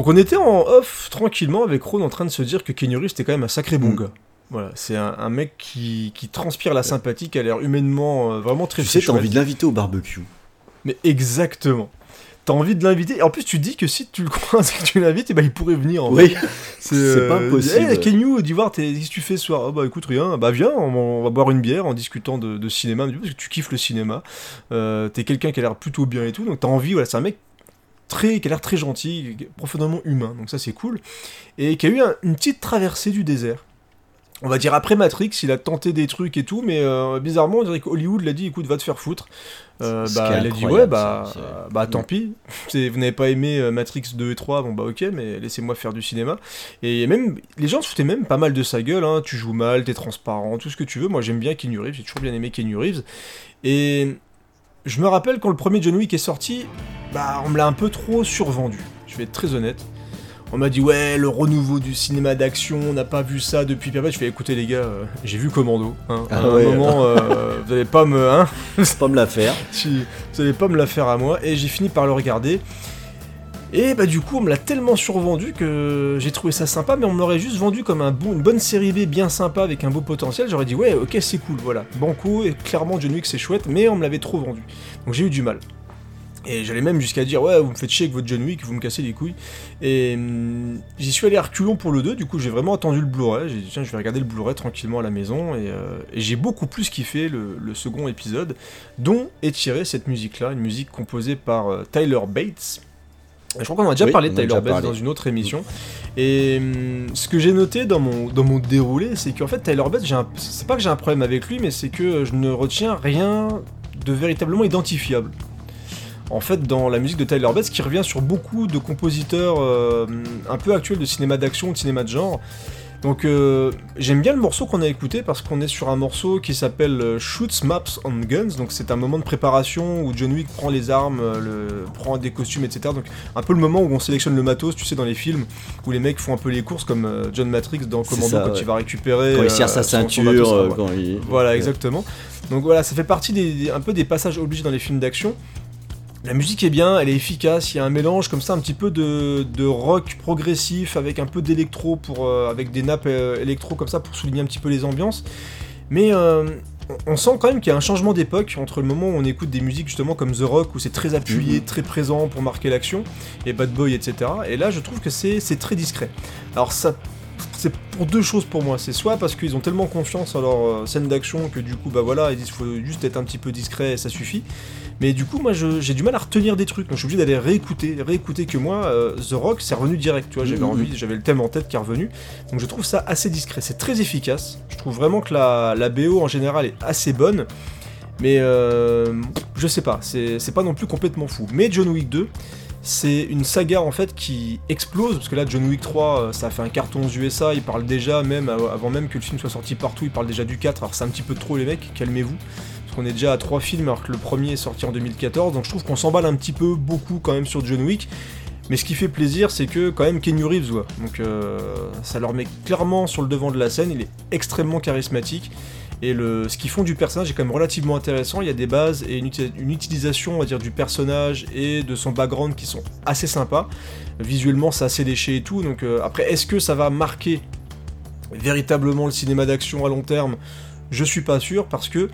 Donc on était en off tranquillement avec Ron en train de se dire que Keanu Reeves était quand même un sacré bon Mm. gars. Voilà, c'est un, un mec qui, qui transpire la sympathie, qui a l'air humainement euh, vraiment très Tu sais, t'as envie de l'inviter au barbecue. Mais exactement. T'as envie de l'inviter. Et en plus, tu dis que si tu le [LAUGHS] croises et que tu l'invites, eh ben, il pourrait venir. En Oui, [LAUGHS] C'est pas impossible. Hey, Kenyu, dis voir, t'es- qu'est-ce que tu fais ce soir? Ah bah écoute, rien. Bah viens, on, on va boire une bière en discutant de, de cinéma, parce que tu kiffes le cinéma. Euh, t'es quelqu'un qui a l'air plutôt bien et tout, donc t'as envie, voilà, c'est un mec très, qui a l'air très gentil, profondément humain, donc ça c'est cool. Et qui a eu un- une petite traversée du désert. on va dire après Matrix, il a tenté des trucs et tout, mais euh, bizarrement, on dirait qu'Hollywood l'a dit, écoute, va te faire foutre. Euh, bah, il a dit, ouais, bah, ça, bah tant pis. [LAUGHS] Vous n'avez pas aimé euh, Matrix 2 et 3, bon bah ok, mais laissez-moi faire du cinéma. Et même, les gens se foutaient même pas mal de sa gueule, hein. tu joues mal, t'es transparent, tout ce que tu veux. Moi j'aime bien Keanu Reeves, j'ai toujours bien aimé Keanu Reeves. Et je me rappelle quand le premier John Wick est sorti, bah on me l'a un peu trop survendu. Je vais être très honnête. On m'a dit ouais le renouveau du cinéma d'action, on n'a pas vu ça depuis Pierre Je fais écoutez les gars, euh, j'ai vu Commando. Hein. Ah à un ouais. moment, euh, vous allez pas me, hein, pas me la faire. [LAUGHS] vous allez pas me la faire à moi. Et j'ai fini par le regarder. Et bah du coup on me l'a tellement survendu que j'ai trouvé ça sympa, mais on me l'aurait juste vendu comme une bonne série B bien sympa avec un beau potentiel. J'aurais dit ouais ok c'est cool, voilà. Banco et clairement John Wick c'est chouette, mais on me l'avait trop vendu. Donc j'ai eu du mal. Et j'allais même jusqu'à dire ouais vous me faites chier avec votre John Wick, vous me cassez les couilles. Et hum, j'y suis allé à reculons pour le 2, du coup j'ai vraiment attendu le Blu-ray, j'ai dit tiens je vais regarder le Blu-ray tranquillement à la maison et, euh, j'ai beaucoup plus kiffé le, second épisode dont est tirée cette musique là, une musique composée par euh, Tyler Bates. Je crois qu'on en a déjà Oui, parlé de Tyler Bates dans une autre émission. Et hum, ce que j'ai noté dans mon, dans mon déroulé, c'est qu'en fait Tyler Bates, c'est pas que j'ai un problème avec lui, mais c'est que je ne retiens rien de véritablement identifiable en fait dans la musique de Tyler Bates qui revient sur beaucoup de compositeurs euh, un peu actuels de cinéma d'action, de cinéma de genre. Donc euh, j'aime bien le morceau qu'on a écouté parce qu'on est sur un morceau qui s'appelle euh, Shoots Maps on Guns, donc c'est un moment de préparation où John Wick prend les armes, euh, le, prend des costumes, etc. Donc un peu le moment où on sélectionne le matos, tu sais, dans les films où les mecs font un peu les courses comme John Matrix dans Commando ça, quand ouais. il va récupérer. Quand il euh, sa ceinture, matos, euh, ouais. quand il. Voilà, exactement. Donc voilà, ça fait partie des- un peu des passages obligés dans les films d'action. La musique est bien, elle est efficace, il y a un mélange comme ça un petit peu de, de rock progressif avec un peu d'électro pour euh, avec des nappes euh, électro comme ça pour souligner un petit peu les ambiances. Mais euh, on sent quand même qu'il y a un changement d'époque entre le moment où on écoute des musiques justement comme The Rock où c'est très appuyé, Mhm. très présent pour marquer l'action, et Bad Boy, etc. Et là, je trouve que c'est très discret. Alors ça, c'est pour deux choses pour moi. C'est soit parce qu'ils ont tellement confiance en leur scène d'action que du coup, bah voilà, ils disent faut juste être un petit peu discret et ça suffit. Mais du coup, moi, j'ai du mal à retenir des trucs. Donc, je suis obligé d'aller réécouter, réécouter que moi, euh, The Rock, c'est revenu direct. Tu vois, j'avais Mhm. envie, j'avais le thème en tête qui est revenu. Donc, je trouve ça assez discret. C'est très efficace. Je trouve vraiment que la, la BO en général est assez bonne. Mais euh, je sais pas, c'est pas non plus complètement fou. Mais John Wick 2, c'est une saga en fait qui explose parce que là John Wick 3 euh, ça a fait un carton aux USA, il parle déjà même avant même que le film soit sorti partout, il parle déjà du 4. Alors c'est un petit peu trop les mecs, calmez-vous. Qu'on est déjà à 3 films alors que le premier est sorti en 2014, donc je trouve qu'on s'emballe un petit peu beaucoup quand même sur John Wick. Mais ce qui fait plaisir, c'est que quand même Kenny Reeves, donc euh, ça leur met clairement sur le devant de la scène. Il est extrêmement charismatique et le, ce qu'ils font du personnage est quand même relativement intéressant. Il y a des bases et une, uti- une utilisation, on dire, du personnage et de son background qui sont assez sympas. Visuellement, c'est assez léché et tout. Donc euh, après, est-ce que ça va marquer véritablement le cinéma d'action à long terme? Je suis pas sûr parce que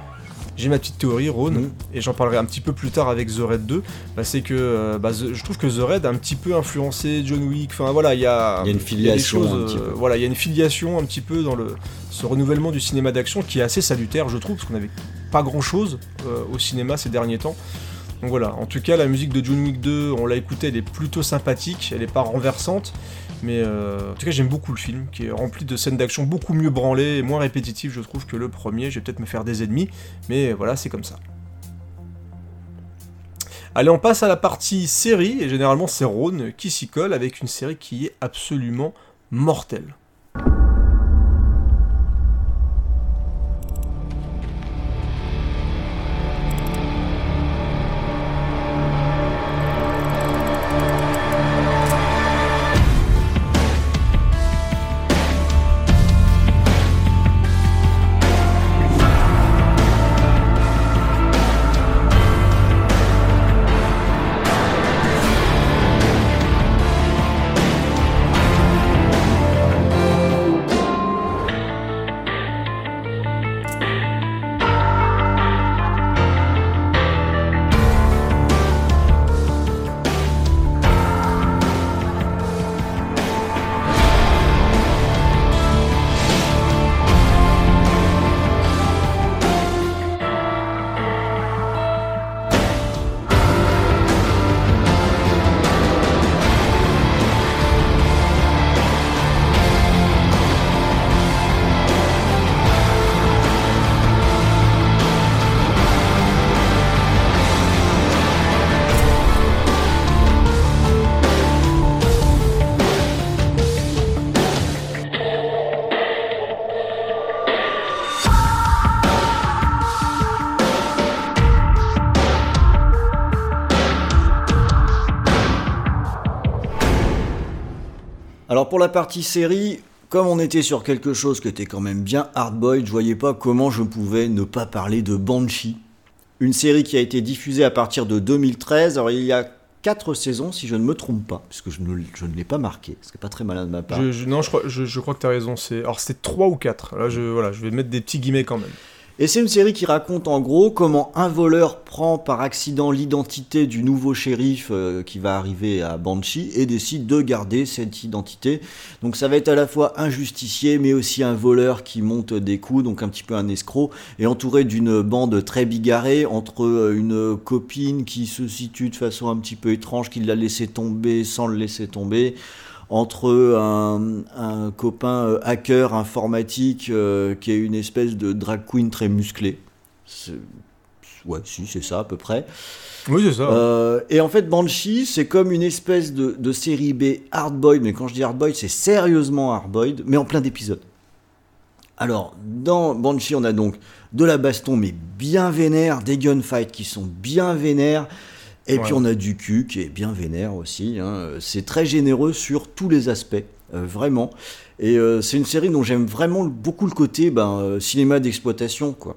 j'ai ma petite théorie, Rhône, Mhm. et j'en parlerai un petit peu plus tard avec The Red 2. bah, c'est que euh, bah, The- je trouve que The Red a un petit peu influencé John Wick. Enfin voilà, il y a, Il y a une filiation, choses, un petit euh, peu. voilà, il y a une filiation un petit peu dans le ce renouvellement du cinéma d'action qui est assez salutaire, je trouve, parce qu'on n'avait pas grand chose au cinéma ces derniers temps. Donc voilà, en tout cas, la musique de John Wick 2, on l'a écoutée, elle est plutôt sympathique, elle est pas renversante, mais euh, en tout cas, j'aime beaucoup le film, qui est rempli de scènes d'action beaucoup mieux branlées et moins répétitives, je trouve, que le premier. Je vais peut-être me faire des ennemis, mais voilà, c'est comme ça. Allez, on passe à la partie série, et généralement, c'est Rhône qui s'y colle avec une série qui est absolument mortelle. La partie série, comme on était sur quelque chose qui était quand même bien hardboiled, je voyais pas comment je pouvais ne pas parler de Banshee. Une série qui a été diffusée à partir de 2013. Alors il y a quatre saisons si je ne me trompe pas, puisque je ne, je ne l'ai pas marqué. Ce n'est pas très malin de ma part. Je- non, je crois, je, crois que tu as raison. C'est, alors c'était 3 ou 4. Là, je, voilà, je vais mettre des petits guillemets quand même. Et c'est une série qui raconte en gros comment un voleur prend par accident l'identité du nouveau shérif euh, qui va arriver à Banshee et décide de garder cette identité. Donc ça va être à la fois un justicier mais aussi un voleur qui monte des coups, donc un petit peu un escroc, et entouré d'une bande très bigarrée entre euh, une copine qui se situe de façon un petit peu étrange, qui l'a laissé tomber sans le laisser tomber entre un, un copain euh, hacker informatique euh, qui est une espèce de drag queen très musclée. Ouais, si, c'est ça à peu près. Oui, c'est ça. Euh, et en fait, Banshee, c'est comme une espèce de, de série B hardboiled, mais quand je dis hardboiled, c'est sérieusement hardboiled, mais en plein d'épisodes. Alors, dans Banshee, on a donc de la baston, mais bien vénère, des gunfights qui sont bien vénères, et Ouais. puis on a du cul qui est bien vénère aussi. hein. C'est très généreux sur tous les aspects, euh, vraiment. Et euh, c'est une série dont j'aime vraiment beaucoup le côté ben, euh, cinéma d'exploitation, quoi.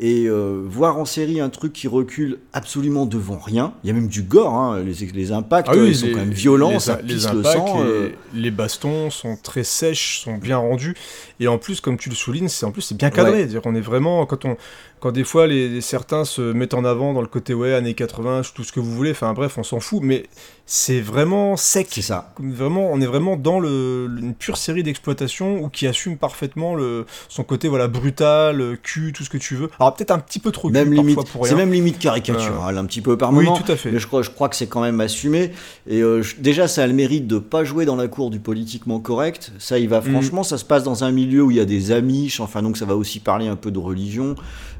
Et voir en série un truc qui recule absolument devant rien, il y a même du gore, hein, les, les impacts Ah oui, ils sont les- quand même violents, les, ça pisse le impacts sang. et euh, les bastons sont très sèches, sont bien rendus. Et en plus, comme tu le soulignes, c'est en plus c'est bien cadré. Ouais. C'est-à-dire qu'on est vraiment quand on quand des fois les, certains se mettent en avant dans le côté ouais années 80, tout ce que vous voulez. Enfin bref, on s'en fout, mais c'est vraiment sec. c'est ça. Vraiment, on est vraiment dans le, une pure série d'exploitation ou qui assume parfaitement le, son côté voilà brutal, cul, tout ce que tu veux. Alors peut-être un petit peu trop cul Même parfois limite, c'est même limite caricatural, un petit peu par Oui, moment. tout à fait. Mais je crois, je crois que c'est quand même assumé. Et euh, je- déjà, ça a le mérite de pas jouer dans la cour du politiquement correct. Ça, il va. Mhm. Franchement, ça se passe dans un milieu où il y a des Amish. Enfin, donc ça va aussi parler un peu de religion.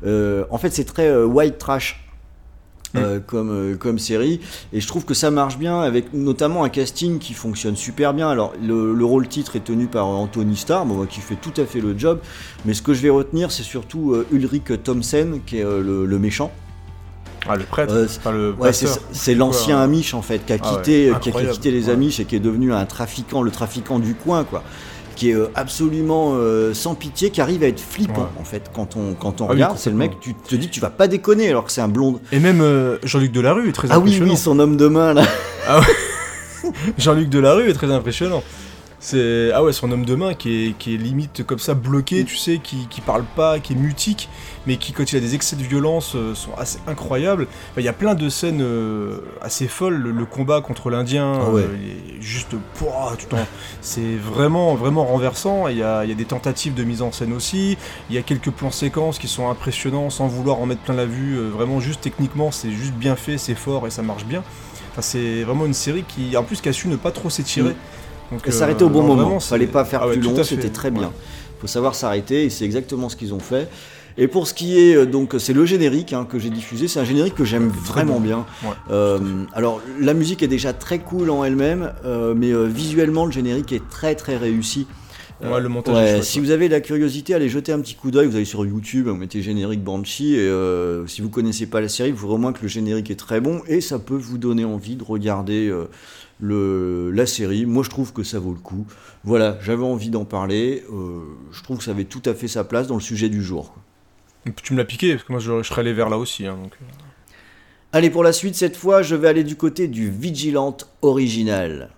Euh, en fait, c'est très euh, white trash. euh, comme, euh, comme série et je trouve que ça marche bien avec notamment un casting qui fonctionne super bien alors le, le rôle titre est tenu par Anthony Starr bon, qui fait tout à fait le job mais ce que je vais retenir c'est surtout euh, Ulrich Thomsen qui est euh, le- le méchant Ah le prêtre, Euh, Ouais, c'est l'ancien. Amish en fait qui a Ah quitté, qui a- qui a incroyable. quitté les. Amish et qui est devenu un trafiquant, le trafiquant du coin quoi, qui est euh, absolument euh, sans pitié, qui arrive à être flippant Ouais. en fait quand on quand on Ah oui, regarde. c'est le mec, tu te dis tu vas pas déconner alors que c'est un blonde. Et même euh, Jean-Luc Delarue est très Ah oui impressionnant. oui, son homme de main là. [LAUGHS] Jean-Luc Delarue est très impressionnant. C'est ah ouais son homme de main qui est, qui est limite comme ça bloqué, tu sais, qui, qui parle pas, qui est mutique, mais qui quand il a des excès de violence euh, sont assez incroyables. Enfin, Il y a plein de scènes euh, assez folles. Le, le combat contre l'Indien, Ah ouais. euh, juste pouah, tout le temps. C'est vraiment vraiment renversant. Il y a, il y a des tentatives de mise en scène aussi. Il y a quelques plans séquences qui sont impressionnants sans vouloir en mettre plein la vue. Vraiment juste techniquement, c'est juste bien fait, c'est fort et ça marche bien. Enfin, c'est vraiment une série qui, en plus, qui a su ne pas trop s'étirer. Mm. Donc, Et euh, s'arrêter au bon non, moment. vraiment, Fallait pas faire Ah plus long, c'était très bien. Ouais. Faut savoir s'arrêter et c'est exactement ce qu'ils ont fait. Et pour ce qui est euh, donc c'est le générique hein, que j'ai diffusé, c'est un générique que j'aime vraiment bon. bien. Ouais, Euh, alors la musique est déjà très cool en elle-même, euh, mais euh, visuellement le générique est très très réussi. Ouais, le montage Ouais, est chouette, si vous avez la curiosité, allez jeter un petit coup d'œil. Vous allez sur YouTube, vous mettez générique Banshee. Et euh, si vous connaissez pas la série, vous verrez au moins que le générique est très bon et ça peut vous donner envie de regarder euh, le, la série. Moi, je trouve que ça vaut le coup. Voilà, j'avais envie d'en parler. Euh, je trouve que ça avait tout à fait sa place dans le sujet du jour. Tu me l'as piqué, parce que moi je, je serais allé vers là aussi. hein, donc, euh. Allez, pour la suite, cette fois, je vais aller du côté du Vigilante original.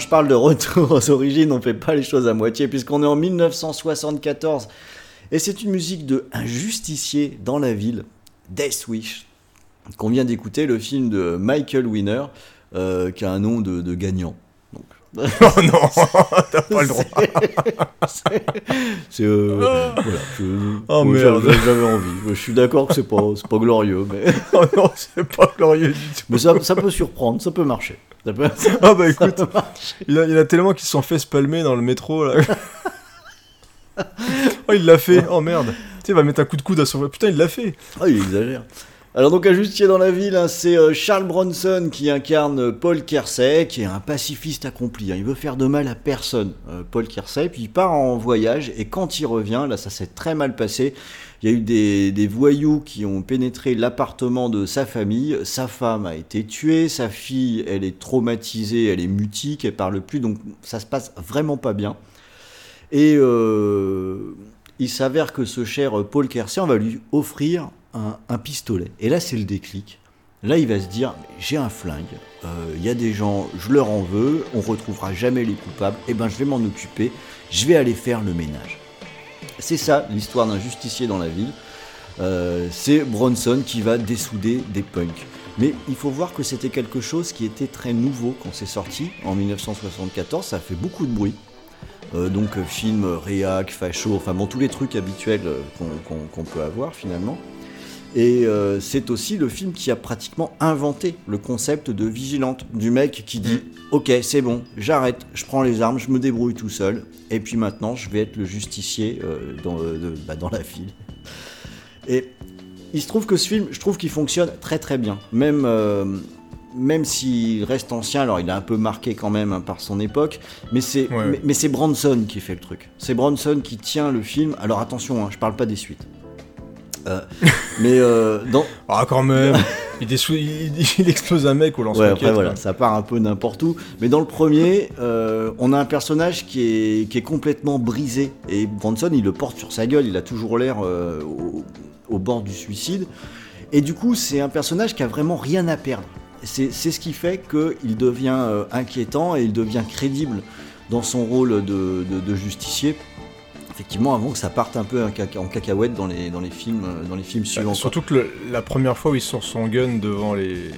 Je parle de retour [LAUGHS] aux origines, on fait pas les choses à moitié, puisqu'on est en 1974. Et c'est une musique de Un justicier dans la ville, Death Wish, qu'on vient d'écouter, le film de Michael Winner, euh, qui a un nom de, de gagnant. [LAUGHS] Oh non, [LAUGHS] t'as pas le droit. c'est. euh, voilà, je- Oh, ouais, merde. j'avais- envie. Je suis d'accord que c'est pas, pas glorieux, mais, [LAUGHS] Oh non, c'est pas glorieux du tout. mais ça, ça peut surprendre, ça peut marcher. Ça peut- Ah bah écoute, il y, a, il a tellement qui se sont fait spalmer dans le métro là. oh il l'a fait, oh merde. Tu sais, il va mettre un coup de coude à son... Putain, il l'a fait. Ah, il exagère. Alors donc un justicier dans la ville, hein, c'est euh, Charles Bronson qui incarne euh, Paul Kersey, qui est un pacifiste accompli. hein. Il veut faire de mal à personne, euh, Paul Kersey. Puis il part en voyage et quand il revient, là ça s'est très mal passé. Il y a eu des, voyous qui ont pénétré l'appartement de sa famille. Sa femme a été tuée, sa fille, elle est traumatisée, elle est mutique, elle parle plus, donc ça se passe vraiment pas bien. Et il s'avère que ce cher Paul Kersey, on va lui offrir un, pistolet. Et là, c'est le déclic. Là, il va se dire, j'ai un flingue, euh, il y a des gens, je leur en veux, on retrouvera jamais les coupables, et ben je vais m'en occuper, je vais aller faire le ménage. C'est ça l'histoire d'un justicier dans la ville. Euh, c'est Bronson qui va dessouder des punks. Mais il faut voir que c'était quelque chose qui était très nouveau quand c'est sorti en 1974. Ça a fait beaucoup de bruit. Euh, donc euh, film euh, réac, facho, enfin bon tous les trucs habituels euh, qu'on peut avoir finalement. Et euh, c'est aussi le film qui a pratiquement inventé le concept de vigilante, du mec qui dit Ok, c'est bon, j'arrête, je prends les armes, je me débrouille tout seul, et puis maintenant je vais être le justicier euh, dans, euh, de- bah, dans la ville. Et il se trouve que ce film, je trouve qu'il fonctionne très très bien. Même, euh, même s'il reste ancien, alors il est un peu marqué quand même hein, par son époque, mais c'est Ouais. mais, mais c'est Bronson qui fait le truc. C'est Bronson qui tient le film. Alors attention, hein, je parle pas des suites. Euh, mais euh, dans, Ah quand même. il, dessou- il, il explose un mec au Ouais, lance-roquette. après voilà, ça part un peu n'importe où. Mais dans le premier, euh, on a un personnage qui est, qui est complètement brisé. Et Bronson, il le porte sur sa gueule, il a toujours l'air au, au bord du suicide. Et du coup, c'est un personnage qui a vraiment rien à perdre. C'est ce qui fait qu'il devient inquiétant et il devient crédible dans son rôle de, de- de justicier. Effectivement, avant que ça parte un peu en caca- en cacahuète dans les, dans les films, euh, dans les films suivants. Bah, surtout que le- la première fois où il sort son gun devant les,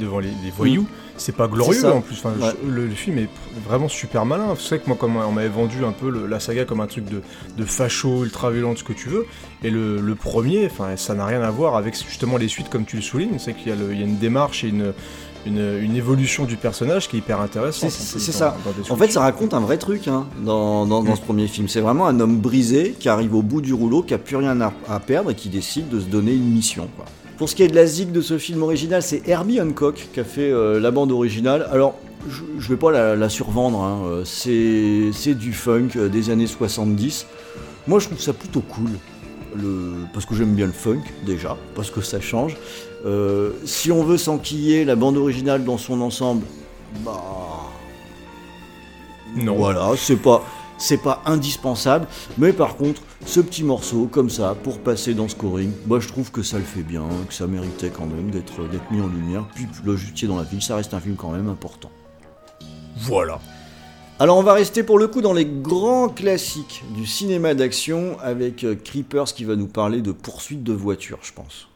devant les, les voyous, c'est pas glorieux en plus. Enfin, Ouais. je- le, le film est vraiment super malin. C'est vrai que moi, comme on m'avait vendu un peu le- la saga comme un truc de, de facho, ultra violent, ce que tu veux. Et le, le premier, enfin, ça n'a rien à voir avec justement les suites comme tu le soulignes. C'est qu'il y, y a une démarche et une, une, une évolution du personnage qui est hyper intéressante. C'est- dans- ça. dans En fait, ça raconte un vrai truc hein, dans, dans- dans Mm. ce premier film. C'est vraiment un homme brisé qui arrive au bout du rouleau, qui a plus rien à, à perdre et qui décide de se donner une mission. quoi. Pour ce qui est de la zig de ce film original, c'est Herbie Hancock qui a fait euh, la bande originale. Alors, je, je vais pas la, la survendre, hein, euh, c'est c'est du funk euh, des années 70. Moi, je trouve ça plutôt cool. Le, parce que j'aime bien le funk, déjà, parce que ça change. Euh, si on veut s'enquiller la bande originale dans son ensemble, bah. Non. Voilà, c'est pas. C'est pas indispensable, mais par contre, ce petit morceau, comme ça, pour passer dans scoring, bah, je trouve que ça le fait bien, que ça méritait quand même d'être mis en lumière. Puis Le Justicier dans la ville, ça reste un film quand même important. Voilà. Alors on va rester pour le coup dans les grands classiques du cinéma d'action avec euh, Creepers qui va nous parler de poursuite de voiture, je pense.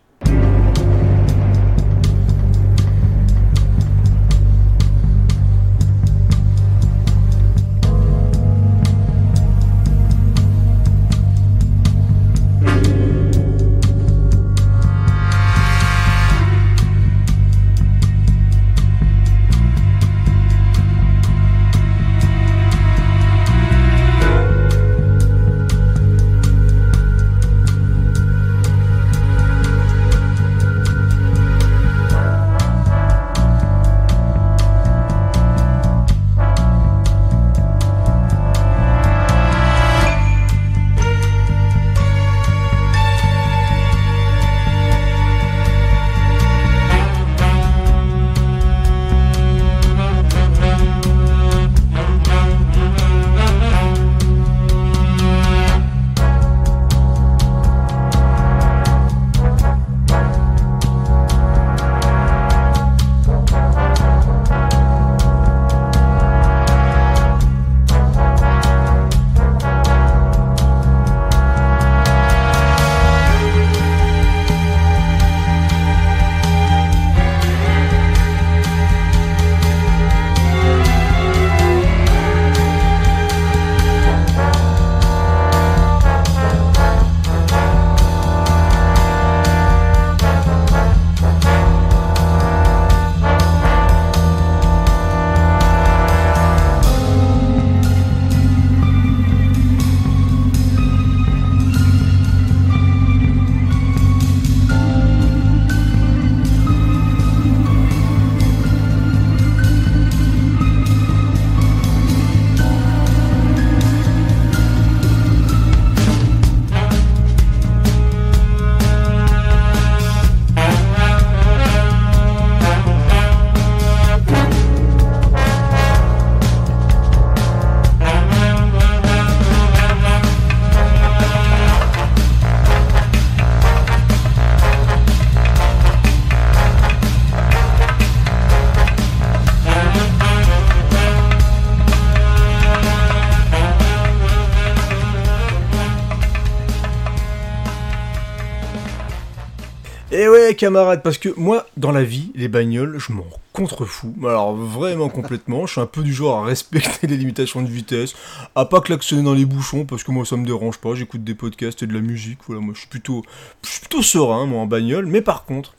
Camarade, parce que moi, dans la vie, les bagnoles, je m'en contrefous. Alors vraiment complètement, je suis un peu du genre à respecter [LAUGHS] les limitations de vitesse, à pas klaxonner dans les bouchons, parce que moi ça me dérange pas, j'écoute des podcasts et de la musique, voilà, moi je suis plutôt, je suis plutôt serein, moi, en bagnole, mais par contre,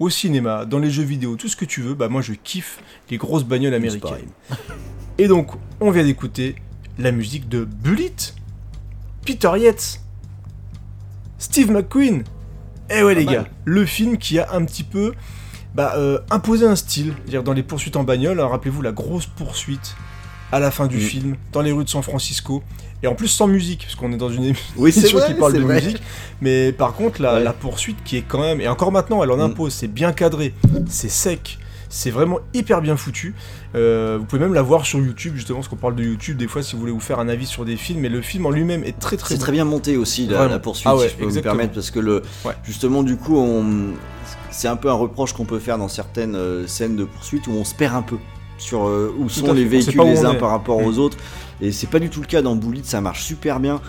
au cinéma, dans les jeux vidéo, tout ce que tu veux, bah moi je kiffe les grosses bagnoles américaines. Et donc, on vient d'écouter la musique de Bullet, Peter Yates, Steve McQueen. Eh ouais les mal. gars, le film qui a un petit peu bah, euh, imposé un style, dire dans les poursuites en bagnole. hein, Rappelez-vous la grosse poursuite à la fin du Mm. film dans les rues de San Francisco. Et en plus sans musique, parce qu'on est dans une Oui, [LAUGHS] émission vrai, qui parle de vrai. musique. Mais par contre, la, Ouais. la poursuite qui est quand même, et encore maintenant, elle en Mm. impose, c'est bien cadré, c'est sec, c'est vraiment hyper bien foutu. Euh, vous pouvez même la voir sur YouTube, justement, parce qu'on parle de YouTube, des fois, si vous voulez vous faire un avis sur des films, mais le film en lui-même est très très C'est très bien monté aussi la, poursuite, Ah ouais, si je peux me permettre, parce que le, Ouais. justement du coup, on, c'est un peu un reproche qu'on peut faire dans certaines euh, scènes de poursuite où on se perd un peu sur euh, où sont les véhicules les uns par rapport Mm. aux autres, et c'est pas du tout le cas dans Bullet, ça marche super bien.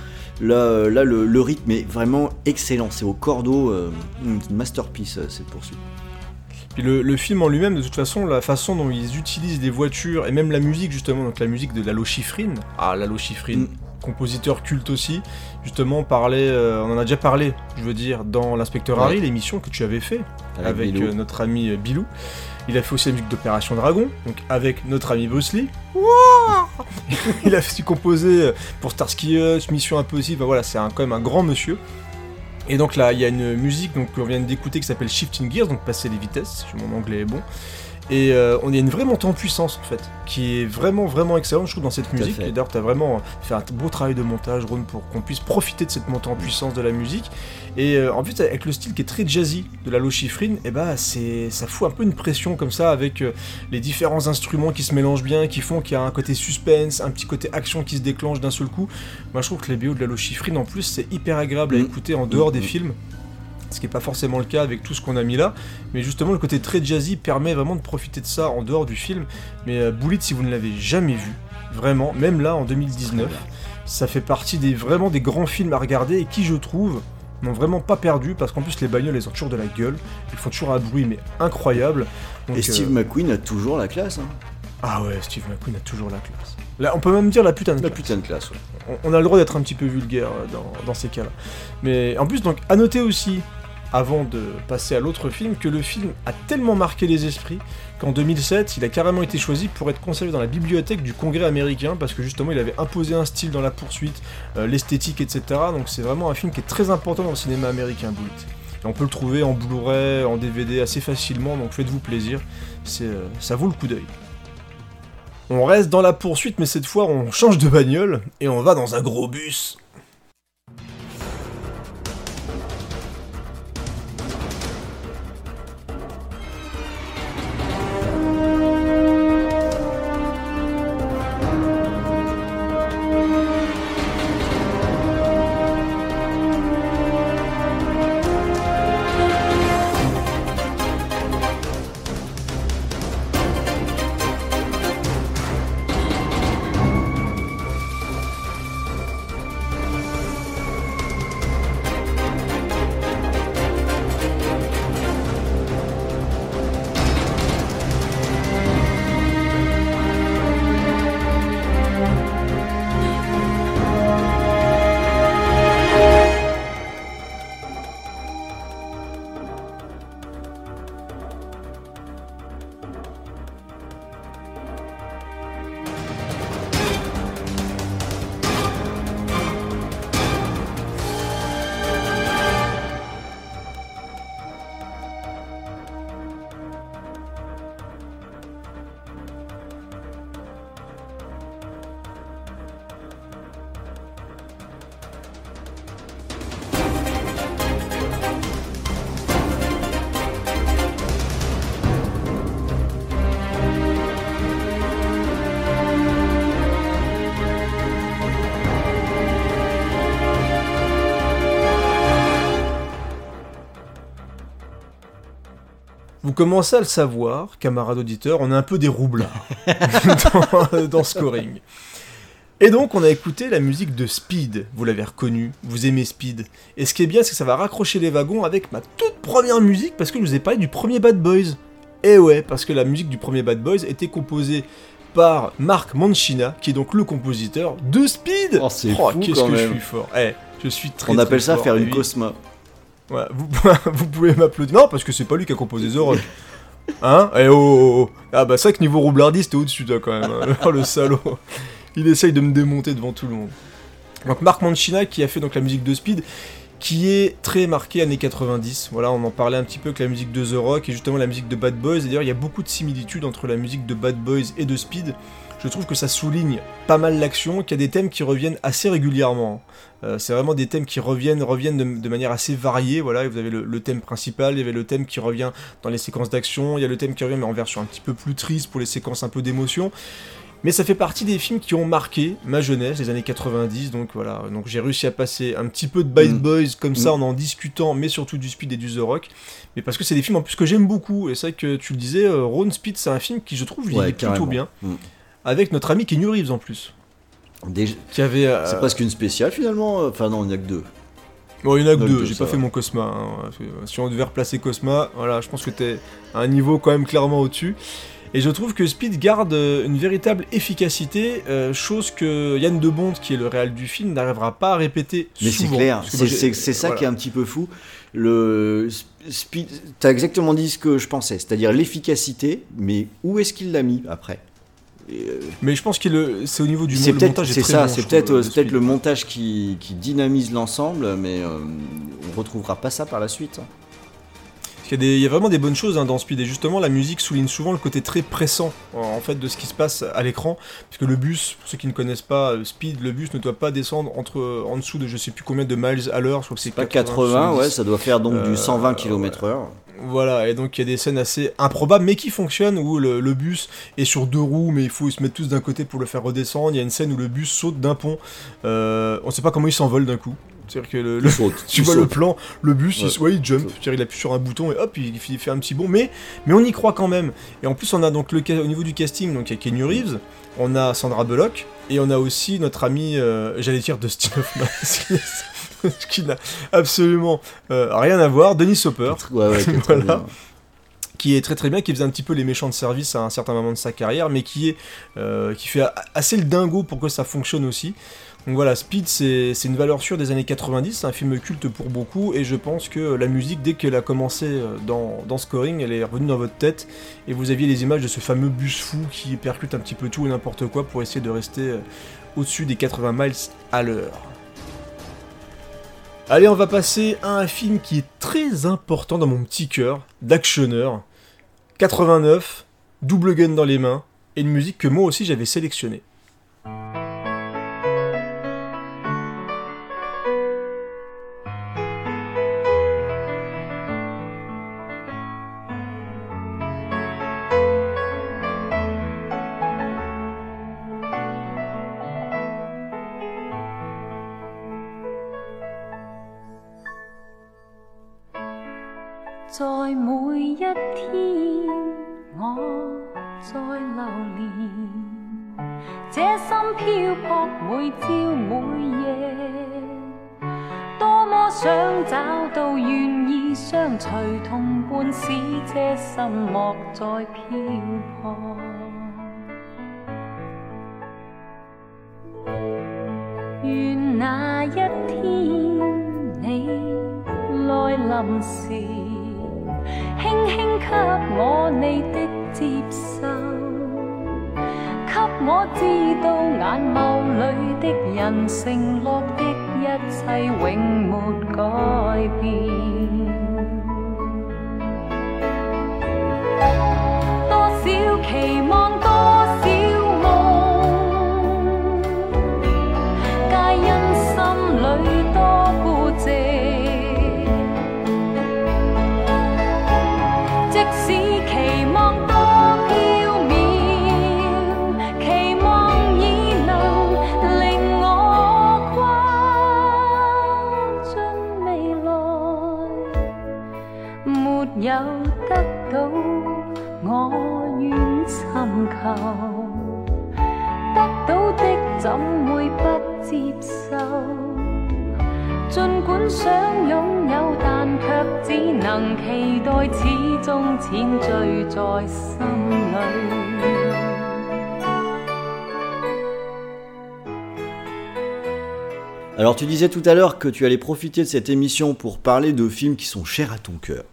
Là, là le, le rythme est vraiment excellent, c'est au cordeau, euh, une masterpiece cette poursuite. Puis le, le film en lui-même, de toute façon, la façon dont ils utilisent les voitures, et même la musique, justement, donc la musique de Lalo Schifrin. Ah, Lalo Schifrin, Mm. compositeur culte aussi, justement, parlait, euh, on en a déjà parlé, je veux dire, dans L'Inspecteur Ouais. Harry, l'émission que tu avais fait avec, euh, notre ami euh, Bilou. Il a fait aussi la musique d'Opération Dragon, donc avec notre ami Bruce Lee. [LAUGHS] il a aussi composé euh, pour Starsky Hutch, Mission Impossible, voilà, c'est quand même un grand monsieur. Et donc là, il y a une musique qu'on vient d'écouter qui s'appelle Shifting Gears, donc passer les vitesses, si mon anglais est bon. Et euh, on y a une vraie montée en puissance en fait, qui est vraiment vraiment excellente je trouve dans cette musique. Et d'ailleurs tu as vraiment fait un beau travail de montage Ron pour qu'on puisse profiter de cette montée en puissance de la musique. Et euh, en plus avec le style qui est très jazzy de la Lochifrine, et bah c'est ça fout un peu une pression comme ça avec euh, les différents instruments qui se mélangent bien, qui font qu'il y a un côté suspense, un petit côté action qui se déclenche d'un seul coup. Moi je trouve que les BO de la Lochifrine en plus c'est hyper agréable à Mm. écouter en dehors des Mm. films. Ce qui n'est pas forcément le cas avec tout ce qu'on a mis là, mais justement le côté très jazzy permet vraiment de profiter de ça en dehors du film. Mais euh, Bullet, si vous ne l'avez jamais vu, vraiment, même là en 2019, ça fait partie des vraiment des grands films à regarder et qui je trouve n'ont vraiment pas perdu parce qu'en plus les bagnoles elles ont toujours de la gueule, ils font toujours un bruit mais incroyable. Donc, Et Steve euh, McQueen a toujours la classe, hein. ah ouais, Steve McQueen a toujours la classe. Là, on peut même dire la putain de la classe. putain de classe. ouais. On- on a le droit d'être un petit peu vulgaire euh, dans, dans ces cas-là. Mais en plus, donc, à noter aussi, avant de passer à l'autre film, que le film a tellement marqué les esprits qu'en 2007, il a carrément été choisi pour être conservé dans la bibliothèque du Congrès américain parce que justement, il avait imposé un style dans la poursuite, euh, l'esthétique, etc. Donc, c'est vraiment un film qui est très important dans le cinéma américain, Bullet. Et on peut le trouver en Blu-ray, en DVD assez facilement, donc faites-vous plaisir, euh, ça vaut le coup d'œil. On reste dans la poursuite, mais cette fois on change de bagnole et on va dans un gros bus. Vous commencez à le savoir, camarades auditeurs, on est un peu des roublards [LAUGHS] dans, dans Scoring. Et donc, on a écouté la musique de Speed. Vous l'avez reconnu, vous aimez Speed. Et ce qui est bien, c'est que ça va raccrocher les wagons avec ma toute première musique, parce que je vous ai parlé du premier Bad Boys. Et ouais, parce que la musique du premier Bad Boys était composée par Mark Mancina, qui est donc le compositeur de Speed. Oh, c'est fou qu'est-ce quand que je suis fort. Eh, je suis très On très appelle ça fort. faire une oui. cosma. [LAUGHS] Vous, pouvez m'applaudir. Non, parce que c'est pas lui qui a composé The Rock. Hein? Eh oh, oh, oh. Ah bah vrai que niveau roublardiste, t'es au-dessus toi quand même. hein. [LAUGHS] Oh, le salaud. Il essaye de me démonter devant tout le monde. Donc Marc Mancina qui a fait donc la musique de Speed, qui est très marquée années 90. Voilà, on en parlait un petit peu que la musique de The Rock et justement la musique de Bad Boys. Et d'ailleurs, il y a beaucoup de similitudes entre la musique de Bad Boys et de Speed. Je trouve que ça souligne pas mal l'action, qu'il y a des thèmes qui reviennent assez régulièrement. Euh, c'est vraiment des thèmes qui reviennent, reviennent de, de manière assez variée. Voilà, vous avez le, le thème principal, il y avait le thème qui revient dans les séquences d'action, il y a le thème qui revient mais en version un petit peu plus triste pour les séquences un peu d'émotion. Mais ça fait partie des films qui ont marqué ma jeunesse, les années 90, donc voilà. Donc j'ai réussi à passer un petit peu de Bad Mm. Boys comme ça Mm. en en discutant, mais surtout du Speed et du The Rock. Mais parce que c'est des films en plus que j'aime beaucoup. Et c'est vrai que tu le disais, euh, Ron Speed, c'est un film qui je trouve il Ouais, est plutôt bien. Mm. Avec notre ami Kenny Reeves en plus. Qui avait. euh, C'est presque une spéciale finalement. Enfin non, il n'y a que deux. Bon, il y en a que deux, deux, j'ai pas fait mon Cosma. hein. Si on devait replacer Cosma, voilà, je pense que t'es à un niveau quand même clairement au-dessus. Et je trouve que Speed garde euh, une véritable efficacité, euh, chose que Yann Debond, qui est le réal du film, n'arrivera pas à répéter Mais c'est clair, c'est ça voilà. qui est un petit peu fou. Le sp- speed, t'as exactement dit ce que je pensais, c'est-à-dire l'efficacité, mais où est-ce qu'il l'a mis après? Mais je pense que c'est au niveau du C'est le peut-être montage est c'est ça, c'est peut-être euh, de c'est peut-être le montage qui, qui dynamise l'ensemble, mais euh, on retrouvera pas ça par la suite. hein. Parce qu'il y, a des- il y a vraiment des bonnes choses hein, dans Speed et justement la musique souligne souvent le côté très pressant en, fait de ce qui se passe à l'écran parce que le bus, pour ceux qui ne connaissent pas euh, Speed, le bus ne doit pas descendre entre euh, en dessous de je sais plus combien de miles à l'heure, je crois que c'est Pas 80, 70. ouais, ça doit faire donc Euh, du 120 km/h. Voilà, et donc il y a des scènes assez improbables, mais qui fonctionnent, où le, le bus est sur deux roues, mais il faut se mettre tous d'un côté pour le faire redescendre. Il y a une scène où le bus saute d'un pont. Euh, on sait pas comment il s'envole d'un coup. C'est-à-dire que le, le- [LAUGHS] tu vois le plan, le bus, il, Ouais. se- ouais, il jump, il appuie sur un bouton et hop, il, il fait un petit bond, mais, mais on y croit quand même. Et en plus, on a donc le, au niveau du casting, donc il y a Kenny Reeves, on a Sandra Bullock, et on a aussi notre ami, euh, j'allais dire Dustin Hoffman, [LAUGHS] [LAUGHS] ce qui n'a absolument euh, rien à voir, Denis Hopper Ouais, ouais, qui est [LAUGHS] très Voilà. bien. qui est très très bien, qui faisait un petit peu les méchants de service à un certain moment de sa carrière, mais qui est euh, qui fait assez le dingo pour que ça fonctionne aussi. Donc voilà, Speed, c'est une valeur sûre des années 90, c'est un film culte pour beaucoup, et je pense que la musique, dès qu'elle a commencé euh, dans, dans Scoring, elle est revenue dans votre tête, et vous aviez les images de ce fameux bus fou qui percute un petit peu tout et n'importe quoi pour essayer de rester au-dessus des 80 miles à l'heure. Allez, on va passer à un film qui est très important dans mon petit cœur, d'actionneur. 89, double gun dans les mains, et une musique que moi aussi j'avais sélectionnée. Disais tout à l'heure que tu allais profiter de cette émission pour parler de films qui sont chers à ton cœur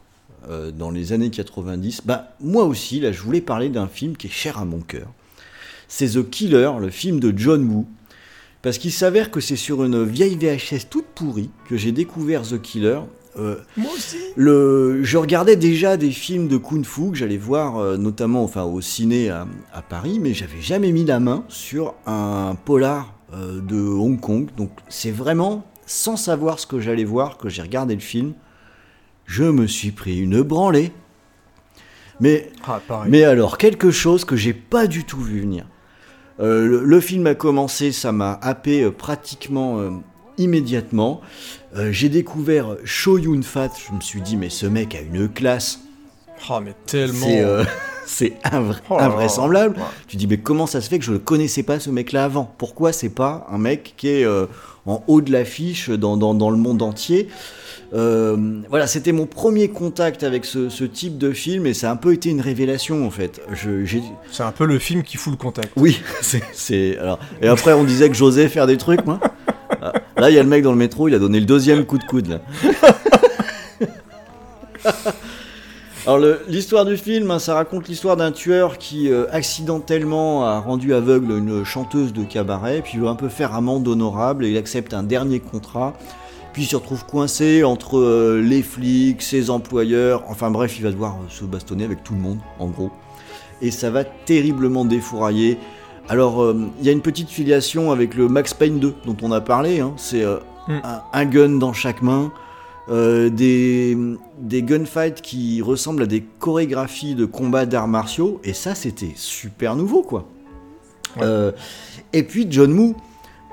euh, dans les années 90. Bah moi aussi là je voulais parler d'un film qui est cher à mon cœur. C'est The Killer, le film de John Woo. Parce qu'il s'avère que c'est sur une vieille VHS toute pourrie que j'ai découvert The Killer. Euh, Moi aussi. le, je regardais déjà des films de Kung Fu que j'allais voir euh, notamment enfin, au ciné à, à Paris, mais j'avais jamais mis la main sur un polar euh, de Hong Kong. Donc c'est vraiment sans savoir ce que j'allais voir que j'ai regardé le film. Je me suis pris une branlée. Mais Ah, mais alors, quelque chose que j'ai pas du tout vu venir. Euh, le, le film a commencé, ça m'a happé euh, pratiquement euh, immédiatement. J'ai découvert Cho Yun Fat, je me suis dit, mais ce mec a une classe. Ah, mais tellement. [LAUGHS] C'est invra- Oh invraisemblable. Ouais. Tu dis, mais comment ça se fait que je ne connaissais pas ce mec-là avant? Pourquoi c'est pas un mec qui est euh, en haut de l'affiche dans, dans, dans le monde entier? Euh, voilà, c'était mon premier contact avec ce, ce type de film et ça a un peu été une révélation en fait. C'est un peu le film qui fout le contact. oui, [LAUGHS] c'est, alors. Et après, on disait que j'osais faire des trucs, moi. Ah, Là, il y a le mec dans le métro, il a donné le deuxième coup de coude là. [LAUGHS] Alors l'histoire du film, hein, ça raconte l'histoire d'un tueur qui euh, accidentellement a rendu aveugle une chanteuse de cabaret, puis il veut un peu faire amende honorable et il accepte un dernier contrat. Puis il se retrouve coincé entre euh, les flics, ses employeurs, enfin bref, il va devoir euh, se bastonner avec tout le monde, en gros. Et ça va terriblement défourailler. Alors, il y a une petite filiation avec le Max Payne 2 dont on a parlé. hein. C'est Mm. un, un gun dans chaque main, euh, des, des gunfights qui ressemblent à des chorégraphies de combats d'arts martiaux. Et ça, c'était super nouveau, quoi. Ouais. Euh, et puis John Woo,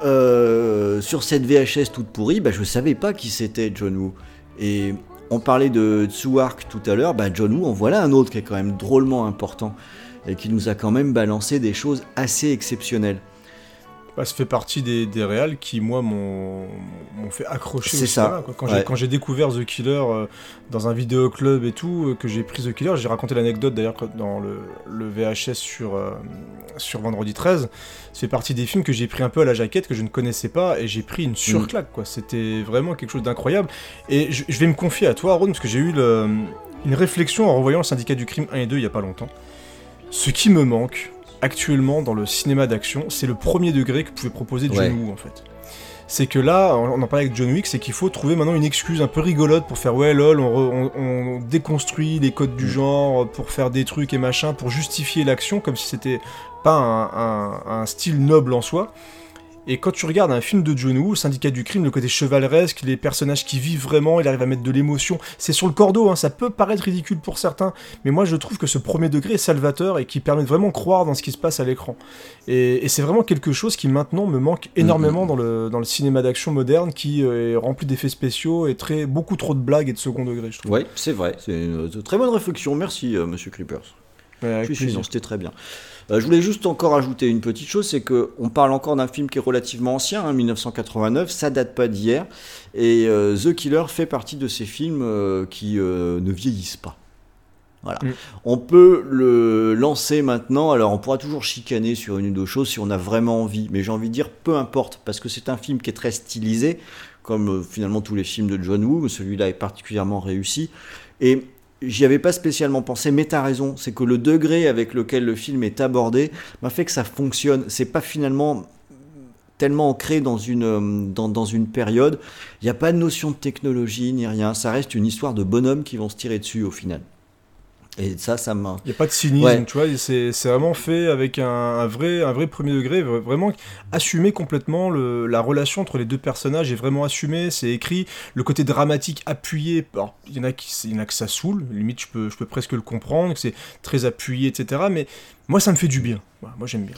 euh, sur cette VHS toute pourrie, bah, je savais pas qui c'était John Woo. Et on parlait de Tsuark tout à l'heure, bah, John Woo, en voilà un autre qui est quand même drôlement important et qui nous a quand même balancé des choses assez exceptionnelles. Bah, ça fait partie des, des réals qui, moi, m'ont fait accrocher C'est au ça. cinéma, quoi. Quand Ouais. j'ai- découvert The Killer euh, dans un vidéoclub et tout, euh, que j'ai pris The Killer, j'ai raconté l'anecdote d'ailleurs dans le, le VHS sur, euh, sur Vendredi 13. Ça fait partie des films que j'ai pris un peu à la jaquette, que je ne connaissais pas, et j'ai pris une surclaque, quoi. C'était vraiment quelque chose d'incroyable. Et je, je vais me confier à toi, Aaron, parce que j'ai eu le- une réflexion en revoyant le Syndicat du Crime 1 et 2 il y a pas longtemps. Ce qui me manque actuellement dans le cinéma d'action, c'est le premier degré que pouvait proposer John Ouais. Woo en fait. C'est que là, on en parlait avec John Wick, c'est qu'il faut trouver maintenant une excuse un peu rigolote pour faire ouais lol, on, re- on- on déconstruit les codes du Mm. genre pour faire des trucs et machin, pour justifier l'action comme si c'était pas un, un- un style noble en soi. Et quand tu regardes un film de John Woo, Syndicat du crime, le côté chevaleresque, les personnages qui vivent vraiment, il arrive à mettre de l'émotion, c'est sur le cordeau, hein, ça peut paraître ridicule pour certains, mais moi je trouve que ce premier degré est salvateur et qui permet de vraiment croire dans ce qui se passe à l'écran. Et, et c'est vraiment quelque chose qui maintenant me manque énormément dans le, dans le cinéma d'action moderne qui euh, est rempli d'effets spéciaux et très, beaucoup trop de blagues et de second degré, je trouve. Ouais, c'est vrai, c'est une très bonne réflexion. Merci, euh, monsieur Creepers. Ouais, Je suis c'était très bien. Euh, je voulais juste encore ajouter une petite chose, c'est que on parle encore d'un film qui est relativement ancien, hein, 1989, ça date pas d'hier, et euh, The Killer fait partie de ces films euh, qui ne vieillissent pas. Voilà. Mm. On peut le lancer maintenant, alors on pourra toujours chicaner sur une ou deux choses si on a vraiment envie, mais j'ai envie de dire peu importe, parce que c'est un film qui est très stylisé, comme finalement tous les films de John Woo, mais celui-là est particulièrement réussi, et J'y avais pas spécialement pensé, mais t'as raison, c'est que le degré avec lequel le film est abordé m'a fait que ça fonctionne. C'est pas finalement tellement ancré dans une, euh, dans, dans une période. Il n'y a pas de notion de technologie ni rien. Ça reste une histoire de bonhommes qui vont se tirer dessus au final. Et ça, ça m'a. Il n'y a pas de cynisme, Ouais. tu vois, c'est c'est vraiment fait avec un, un vrai, un vrai premier degré, vra- vraiment assumer complètement le- la relation entre les deux personnages est vraiment assumé, c'est écrit, le côté dramatique appuyé, il y en a qui y en a que ça saoule, limite je peux, je peux presque le comprendre, que c'est très appuyé, etc. Mais moi ça me fait du bien, Voilà, moi j'aime bien.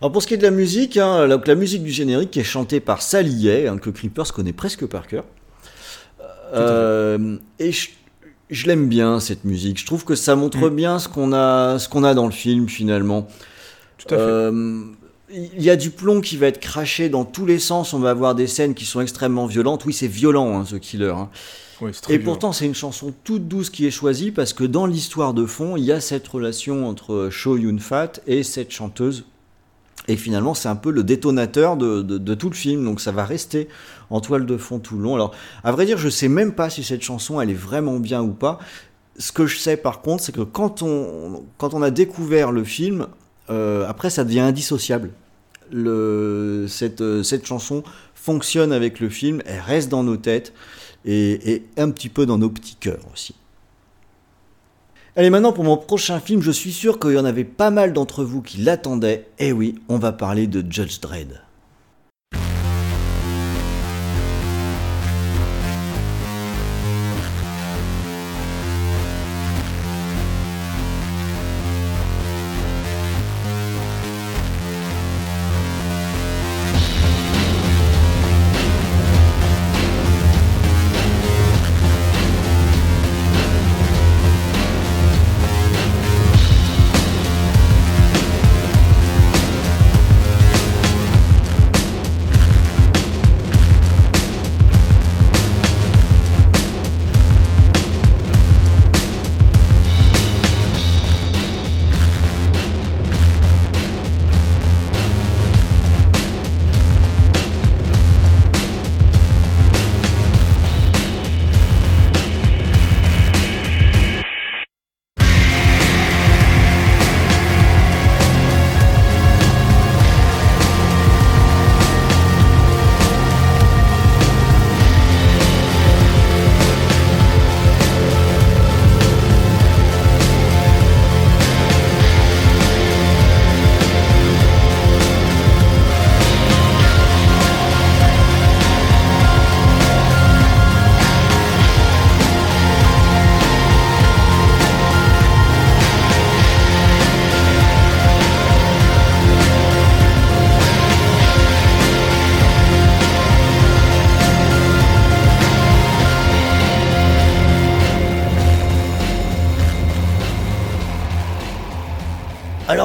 Alors pour ce qui est de la musique, hein, la, la musique du générique qui est chantée par Sally Hay, hein, que Creepers connaît presque par cœur. Euh, et je, je l'aime bien cette musique. Je trouve que ça montre Mm. bien ce qu'on a, ce qu'on a dans le film finalement. Tout à fait. Euh, il y a du plomb qui va être craché dans tous les sens. On va avoir des scènes qui sont extrêmement violentes. Oui, c'est violent, hein, The Killer. hein. Et violent. pourtant, c'est une chanson toute douce qui est choisie parce que dans l'histoire de fond, il y a cette relation entre Cho Yun Fat et cette chanteuse. Et finalement, c'est un peu le détonateur de, de- de tout le film, donc ça va rester en toile de fond tout le long. Alors, à vrai dire, je sais même pas si cette chanson, elle est vraiment bien ou pas. Ce que je sais par contre, c'est que quand on, quand on a découvert le film, euh, après, ça devient indissociable. Euh, cette chanson fonctionne avec le film, elle reste dans nos têtes et, un petit peu dans nos petits cœurs aussi. Allez, maintenant pour mon prochain film, je suis sûr qu'il y en avait pas mal d'entre vous qui l'attendaient. Et oui, on va parler de Judge Dredd.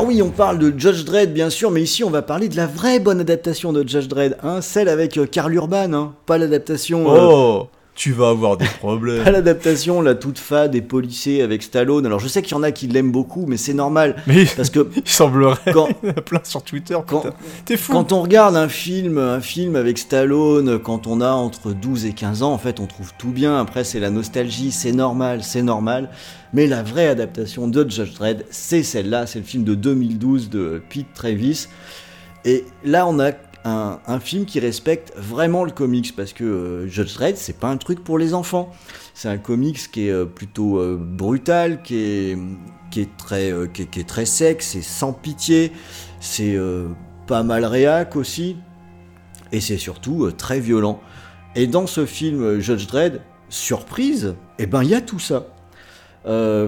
Oui, on parle de Judge Dredd bien sûr, mais ici on va parler de la vraie bonne adaptation de Judge Dredd, hein, celle avec euh, Karl Urban, hein, pas l'adaptation... euh, Oh, tu vas avoir des [LAUGHS] problèmes. Pas l'adaptation, la toute fade et polissée avec Stallone. Alors je sais qu'il y en a qui l'aiment beaucoup, mais c'est normal. Mais Parce que [LAUGHS] il semblerait. quand, [LAUGHS] Il y en a plein sur Twitter. Quand-. T'es fou. quand on regarde un film, un film avec Stallone, quand on a entre 12 et 15 ans, en fait on trouve tout bien. Après c'est la nostalgie, c'est normal, c'est normal. Mais la vraie adaptation de Judge Dredd, c'est celle-là. C'est le film de 2012 de Pete Travis. Et là on a un, film qui respecte vraiment le comics parce que euh, Judge Dredd c'est pas un truc pour les enfants. C'est un comics qui est euh, plutôt euh, brutal, qui est, très, qui est- qui est très sec, c'est sans pitié, c'est pas mal réac aussi, et c'est surtout très violent. Et dans ce film Judge Dredd, surprise, eh ben il y a tout ça.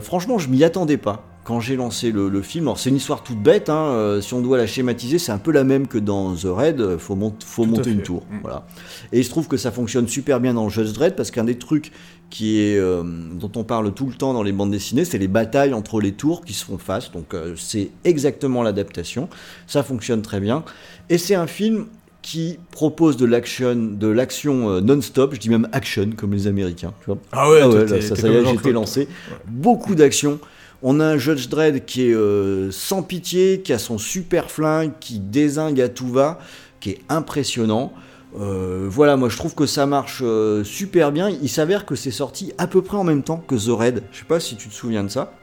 Franchement, je m'y attendais pas quand j'ai lancé le, le film. Alors c'est une histoire toute bête, hein, euh, si on doit la schématiser, c'est un peu la même que dans The Raid, euh, faut, mont- faut Tout monter une tour. Mm. Voilà. Et il se trouve que ça fonctionne super bien dans Judge Dredd parce qu'un des trucs qui est, euh, dont on parle tout le temps dans les bandes dessinées, c'est les batailles entre les tours qui se font face. Donc euh, c'est exactement l'adaptation. Ça fonctionne très bien. Et c'est un film qui propose de l'action, de l'action non-stop. Je dis même action comme les Américains. Tu vois. Ah ouais, Ah ouais, là, ça, ça y est, été lancé. Beaucoup d'action. On a un Judge Dredd qui est euh, sans pitié, qui a son super flingue, qui désingue à tout va, qui est impressionnant. Euh, voilà, moi je trouve que ça marche euh, super bien. Il s'avère que c'est sorti à peu près en même temps que The Raid. Je sais pas si tu te souviens de ça.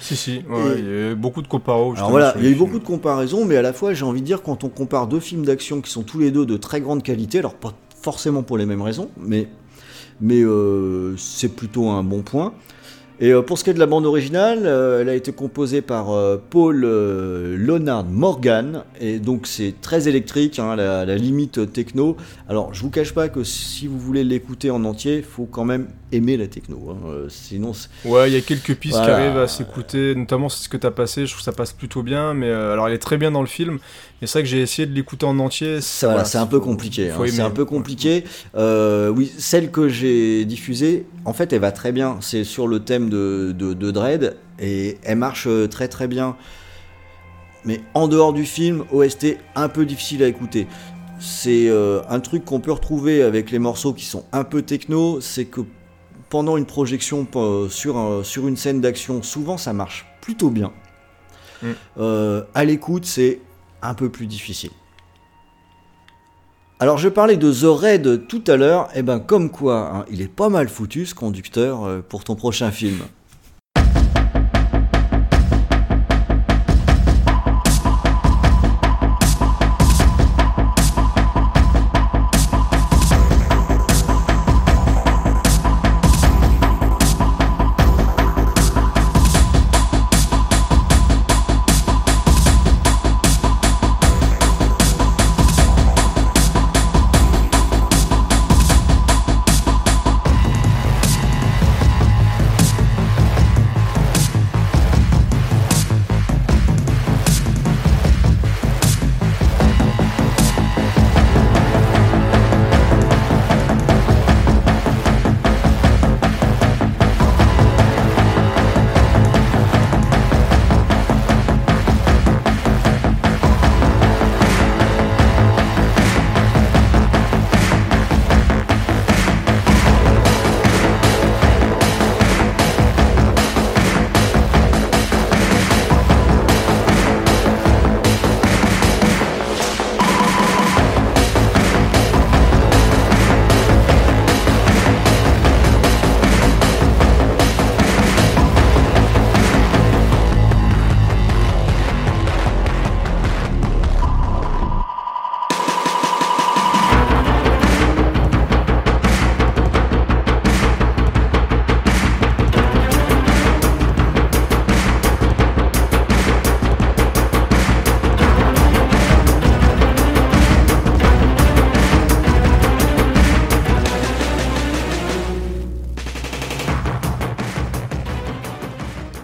Si, si, ouais, il y a eu beaucoup de Alors voilà, sur il y a eu beaucoup de comparaisons, mais à la fois j'ai envie de dire quand on compare deux films d'action qui sont tous les deux de très grande qualité, alors pas forcément pour les mêmes raisons, mais, mais euh, c'est plutôt un bon point. Et euh, pour ce qui est de la bande originale, euh, elle a été composée par euh, Paul Leonard Morgan, et donc c'est très électrique, hein, la, la limite techno. Alors je vous cache pas que si vous voulez l'écouter en entier, il faut quand même aimer la techno, hein, sinon Ouais, il y a quelques pistes qui arrivent à s'écouter, notamment c'est ce que t'as passé, je trouve que ça passe plutôt bien, mais euh, alors elle est très bien dans le film, et c'est vrai que j'ai essayé de l'écouter en entier. Ça, voilà, c'est un peu compliqué. hein, c'est un peu compliqué. Euh, oui, celle que j'ai diffusée, en fait, elle va très bien. C'est sur le thème de, de, de Dread et elle marche euh, très très bien. Mais en dehors du film, OST un peu difficile à écouter. C'est euh, un truc qu'on peut retrouver avec les morceaux qui sont un peu techno, c'est que pendant une projection euh, sur, un- sur une scène d'action, souvent ça marche plutôt bien. Mm. Euh, à l'écoute, c'est un peu plus difficile. Alors je parlais de The Raid tout à l'heure, et ben comme quoi, hein, il est pas mal foutu ce conducteur euh, pour ton prochain film.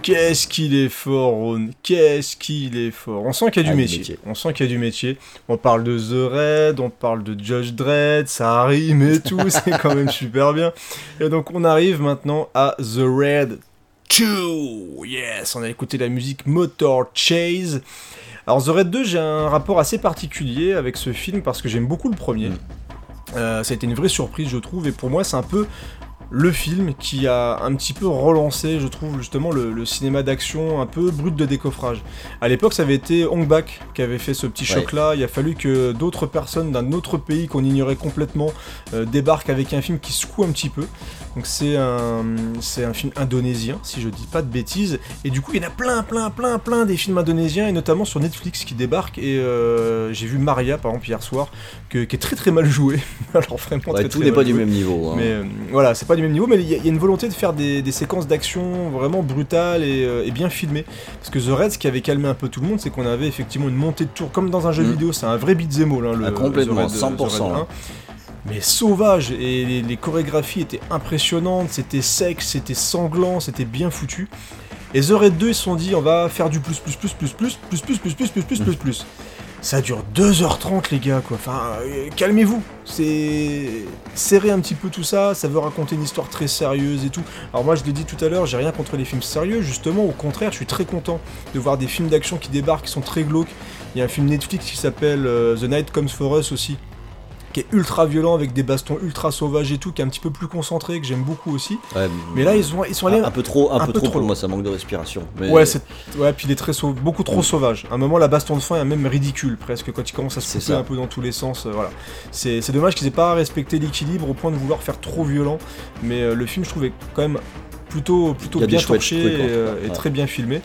Qu'est-ce qu'il est fort, Ron. Qu'est-ce qu'il est fort? On sent qu'il y a du Ah, métier. métier. On sent qu'il y a du métier. On parle de The Raid, on parle de Judge Dredd, ça rime et tout, [LAUGHS] c'est quand même super bien. Et donc on arrive maintenant à The Raid 2. Yes, on a écouté la musique Motor Chase. Alors The Raid 2, j'ai un rapport assez particulier avec ce film parce que j'aime beaucoup le premier. Mm. Euh, ça a été une vraie surprise, je trouve, et pour moi, c'est un peu le film qui a un petit peu relancé, je trouve, justement, le, le cinéma d'action un peu brut de décoffrage. À l'époque, ça avait été Hong Bak qui avait fait ce petit Ouais. choc-là. Il a fallu que d'autres personnes d'un autre pays qu'on ignorait complètement euh, débarquent avec un film qui secoue un petit peu. Donc c'est un, c'est un film indonésien, si je dis pas de bêtises. Et du coup, il y en a plein, plein, plein, plein des films indonésiens, et notamment sur Netflix qui débarquent. Et euh, j'ai vu Maria, par exemple, hier soir, que- qui est très très mal joué. [LAUGHS] Alors vraiment Ouais, très tout n'est pas du même niveau. hein. Mais euh, voilà, c'est pas du même niveau, mais il y, a- il y a une volonté de faire des, des séquences d'action vraiment brutales et, euh, et bien filmées. Parce que The Red, ce qui avait calmé un peu tout le monde, c'est qu'on avait effectivement une montée de tour, comme dans un jeu Mm. vidéo, c'est un vrai beat'em all, hein, le Ah, complètement, The Red, 100%, The Red là. 1. Mais sauvage, et les, les chorégraphies étaient impressionnantes, c'était sec, c'était sanglant, c'était bien foutu. Et The Red 2, ils se sont dit, on va faire du plus, plus, plus, plus, plus, plus, plus, plus, plus, plus, plus, plus, plus. Ça dure 2h30 les gars quoi, enfin euh, calmez-vous, c'est serrer un petit peu tout ça, ça veut raconter une histoire très sérieuse et tout. Alors moi je l'ai dit tout à l'heure, j'ai rien contre les films sérieux, justement au contraire je suis très content de voir des films d'action qui débarquent, qui sont très glauques. Il y a un film Netflix qui s'appelle euh, The Night Comes For Us aussi, qui est ultra violent avec des bastons ultra sauvages et tout, qui est un petit peu plus concentré, que j'aime beaucoup aussi. Ouais, Mais là ils, sont ils sont allés un, peu trop, un, un peu, peu trop, pour moi, ça manque de respiration. Mais Ouais, c'est ouais, puis il est très sau- beaucoup trop Mm. sauvage. À un moment, la baston de fin est même ridicule presque quand il commence à se couper un peu dans tous les sens. euh, voilà, c'est c'est dommage qu'ils aient pas respecté l'équilibre au point de vouloir faire trop violent. Mais euh, le film, je trouvais quand même plutôt plutôt bien torché et, euh, et très bien filmé.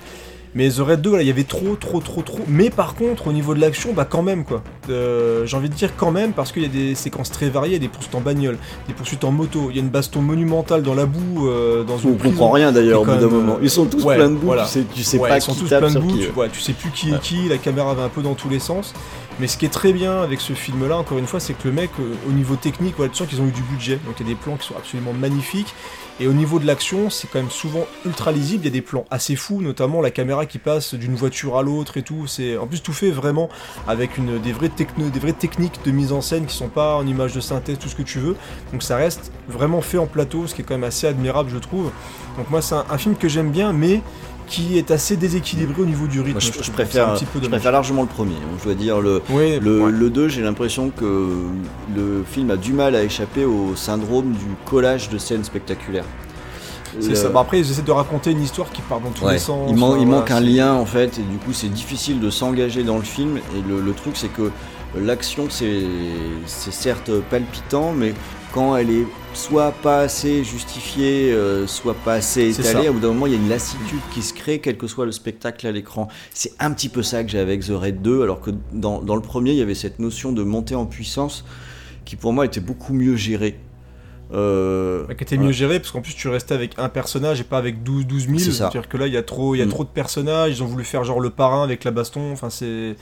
Mais The Red 2, voilà, il y avait trop, trop, trop, trop. Mais par contre, au niveau de l'action, bah quand même quoi. Euh, J'ai envie de dire quand même parce qu'il y a des séquences très variées, des poursuites en bagnole, des poursuites en moto. Il y a une baston monumentale dans la boue, euh, dans On une comprend prison. rien d'ailleurs au bout d'un moment. euh, Ils sont tous ouais, pleins de boue, voilà. tu sais, tu sais Ouais, pas ils sont qui tous tape plein de sur boue, qui. tu, ouais, tu sais plus qui est qui, la caméra va un peu dans tous les sens. Mais ce qui est très bien avec ce film-là, encore une fois, c'est que le mec, euh, au niveau technique, voilà, tu sens qu'ils ont eu du budget. Donc il y a des plans qui sont absolument magnifiques. Et au niveau de l'action, c'est quand même souvent ultra lisible. Il y a des plans assez fous, notamment la caméra qui passe d'une voiture à l'autre et tout. C'est en plus tout fait vraiment avec des, vraies techniques de mise en scène qui sont pas en image de synthèse, tout ce que tu veux. Donc ça reste vraiment fait en plateau, ce qui est quand même assez admirable, je trouve. Donc moi, c'est un film que j'aime bien, mais qui est assez déséquilibré au niveau du rythme. Moi, je, préfère, je largement le premier. Je dois dire le, Ouais, le, ouais. le 2, j'ai l'impression que le film a du mal à échapper au syndrome du collage de scènes spectaculaires. C'est ça. Bah, après, ils essaient de raconter une histoire qui part dans tous Ouais. les sens. Il, man- manque un lien en fait, et du coup c'est difficile de s'engager dans le film. Et le, le truc c'est que l'action c'est certes palpitant, mais quand elle est soit pas assez justifiée, euh, soit pas assez étalée, au bout d'un moment il y a une lassitude qui se quel que soit le spectacle à l'écran. C'est un petit peu ça que j'ai avec The Raid 2, alors que dans, dans le premier il y avait cette notion de montée en puissance qui pour moi était beaucoup mieux gérée. Euh, Bah, qui était mieux géré parce qu'en plus tu restais avec un personnage et pas avec 12, 12 000 C'est ça. c'est-à-dire que là il y a trop il y a Mm. trop de personnages ils ont voulu faire genre le parrain avec la baston enfin c'est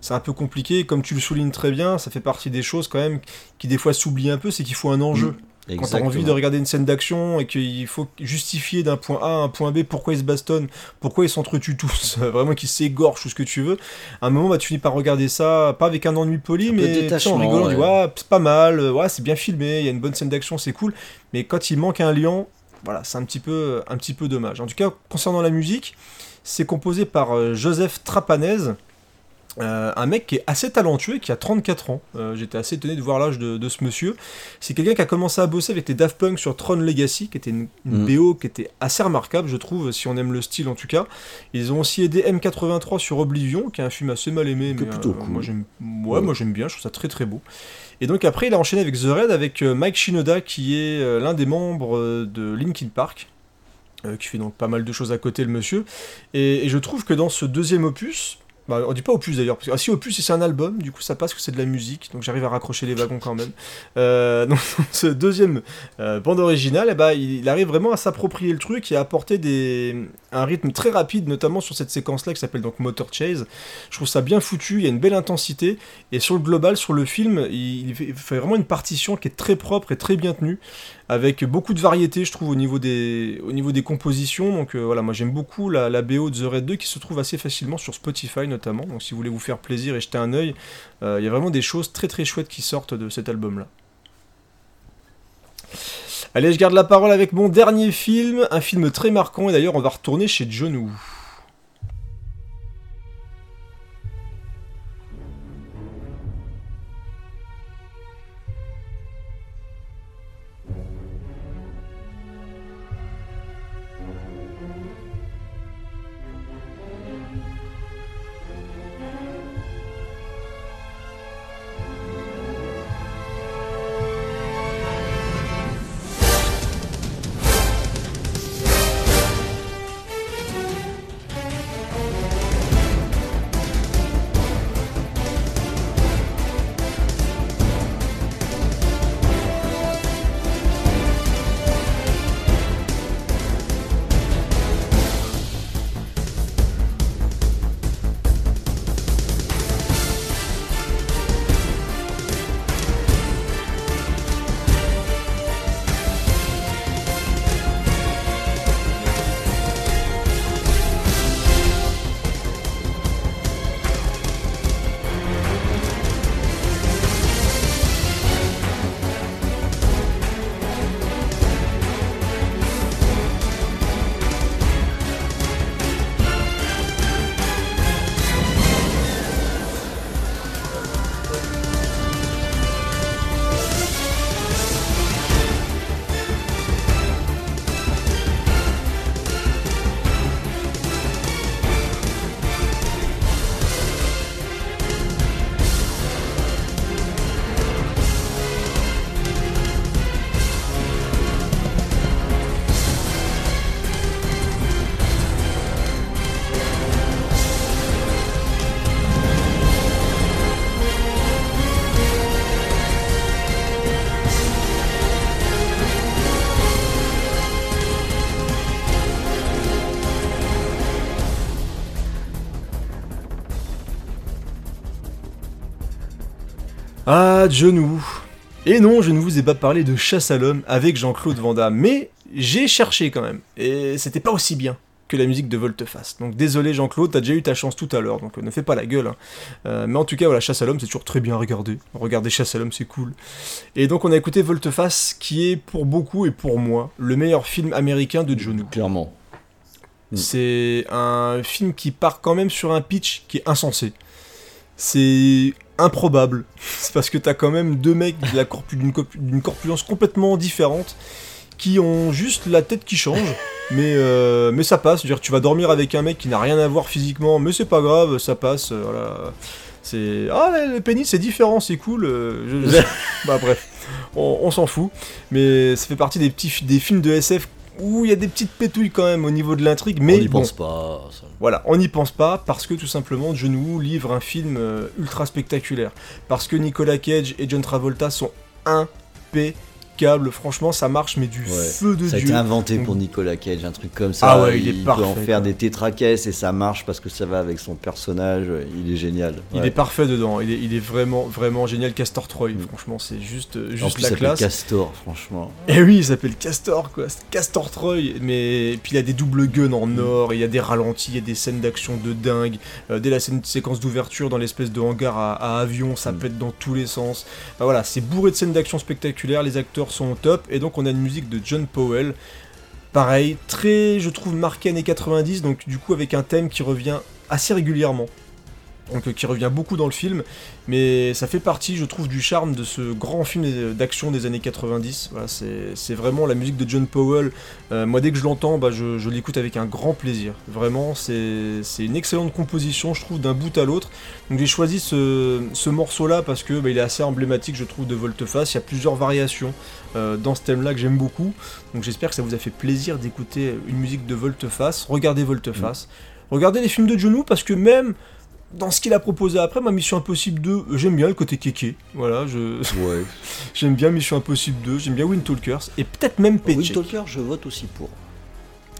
c'est un peu compliqué comme tu le soulignes très bien ça fait partie des choses quand même qui des fois s'oublient un peu c'est qu'il faut un enjeu quand t'as envie exactement. de regarder une scène d'action et qu'il faut justifier d'un point A à un point B pourquoi ils se bastonnent, pourquoi ils s'entretuent tous, [LAUGHS] vraiment qu'ils s'égorgent ou ce que tu veux, à un moment bah, tu finis par regarder ça, pas avec un ennui poli, Un mais en rigolant, tu ouais. vois, ah, c'est pas mal, euh, ouais, c'est bien filmé, il y a une bonne scène d'action, c'est cool, mais quand il manque un lien, voilà, c'est un petit peu, un petit peu dommage. En tout cas, concernant la musique, c'est composé par euh, Joseph Trapanese, euh, un mec qui est assez talentueux, qui a 34 ans. Euh, J'étais assez étonné de voir l'âge de, de ce monsieur. C'est quelqu'un qui a commencé à bosser avec les Daft Punk sur Tron Legacy, qui était une, une Mm. BO qui était assez remarquable, je trouve, si on aime le style en tout cas. Ils ont aussi aidé M83 sur Oblivion, qui est un film assez mal aimé, Que mais plutôt euh, cool. moi j'aime ouais, Ouais. bien, je trouve ça très très beau. Et donc après, il a enchaîné avec The Red, avec Mike Shinoda, qui est l'un des membres de Linkin Park. qui fait donc pas mal de choses à côté le monsieur et, et je trouve que dans ce deuxième opus bah, on dit pas opus d'ailleurs, parce que ah, si opus c'est un album, du coup ça passe que c'est de la musique, donc j'arrive à raccrocher les wagons quand même. Euh, [LAUGHS] donc ce deuxième euh, bande originale, ben, il, arrive vraiment à s'approprier le truc et à apporter des, un rythme très rapide, notamment sur cette séquence-là qui s'appelle donc Motor Chase. Je trouve ça bien foutu, il y a une belle intensité, et sur le global, sur le film, il, fait, vraiment une partition qui est très propre et très bien tenue, avec beaucoup de variété, je trouve, au niveau des, au niveau des compositions. Donc euh, voilà, moi j'aime beaucoup la, la BO de The Red 2 qui se trouve assez facilement sur Spotify. Donc si vous voulez vous faire plaisir et jeter un œil, euh, il y a vraiment des choses très très chouettes qui sortent de cet album-là. Allez, je garde la parole avec mon dernier film, un film très marquant, et d'ailleurs on va retourner chez John Woo. Woo. Et non, je ne vous ai pas parlé de Chasse à l'homme avec Jean-Claude Van Damme, mais j'ai cherché quand même, et c'était pas aussi bien que la musique de Volteface. Donc désolé Jean-Claude, t'as déjà eu ta chance tout à l'heure, donc euh, ne fais pas la gueule. hein. Euh, mais en tout cas, voilà, Chasse à l'homme, c'est toujours très bien regardé. Regardez Chasse à l'homme, c'est cool. Et donc on a écouté Volteface, qui est pour beaucoup et pour moi le meilleur film américain de John. Clairement. C'est un film qui part quand même sur un pitch qui est insensé. C'est improbable. C'est parce que t'as quand même deux mecs de la corpu- d'une corpu- d'une corpulence complètement différente qui ont juste la tête qui change. Mais, euh, mais ça passe. C'est-à-dire, tu vas dormir avec un mec qui n'a rien à voir physiquement, mais c'est pas grave, ça passe. euh, voilà. C'est. Ah, le- pénis, c'est différent, c'est cool. euh, je- [LAUGHS] bah, bref, on, on s'en fout. Mais ça fait partie des, petits, des films de SF où il y a des petites pétouilles quand même au niveau de l'intrigue. Mais on n'y bon, pense pas. ça. voilà, on n'y pense pas parce que tout simplement John Woo livre un film euh, ultra spectaculaire. Parce que Nicolas Cage et John Travolta sont impeccables. Franchement, ça marche, mais du Ouais. feu de Ça a Dieu. été inventé Donc- pour Nicolas Cage, un truc comme ça. Ah ouais, il est peut parfait, en faire des tétracaisses et ça marche parce que ça va avec son personnage. Il est génial. Il est parfait dedans, il est, il est vraiment, vraiment génial. Castor Troy, Mm. franchement, c'est juste, euh, En juste plus, la il s'appelle classe. Castor, franchement. Et oui, il s'appelle Castor, quoi. Castor Troy. Mais puis il a des doubles guns en Mm. or, il y a des ralentis, il y a des scènes d'action de dingue. Euh, dès la scène, séquence d'ouverture dans l'espèce de hangar à, à avion, ça Mm. pète dans tous les sens. Enfin, voilà, c'est bourré de scènes d'action spectaculaires, les acteurs sont au top. Et donc on a une musique de John Powell. Pareil, très, je trouve, marqué années 90, donc du coup avec un thème qui revient assez régulièrement. Donc euh, qui revient beaucoup dans le film, mais ça fait partie, je trouve, du charme de ce grand film d'action des années 90. Voilà, c'est vraiment la musique de John Powell. Euh, moi, dès que je l'entends, bah, je, je l'écoute avec un grand plaisir. Vraiment, c'est une excellente composition, je trouve, d'un bout à l'autre. Donc j'ai choisi ce, ce morceau-là parce que bah, il est assez emblématique, je trouve, de Volteface. Il y a plusieurs variations euh, dans ce thème-là que j'aime beaucoup. Donc j'espère que ça vous a fait plaisir d'écouter une musique de Volteface. Regardez Volteface. Regardez les films de John Woo parce que même dans ce qu'il a proposé après, ma Mission Impossible 2, euh, j'aime bien le côté kéké. Voilà, je Ouais. [LAUGHS] j'aime bien Mission Impossible 2, j'aime bien Wind Talkers et peut-être même Wind Paycheck. Talker, je vote aussi pour.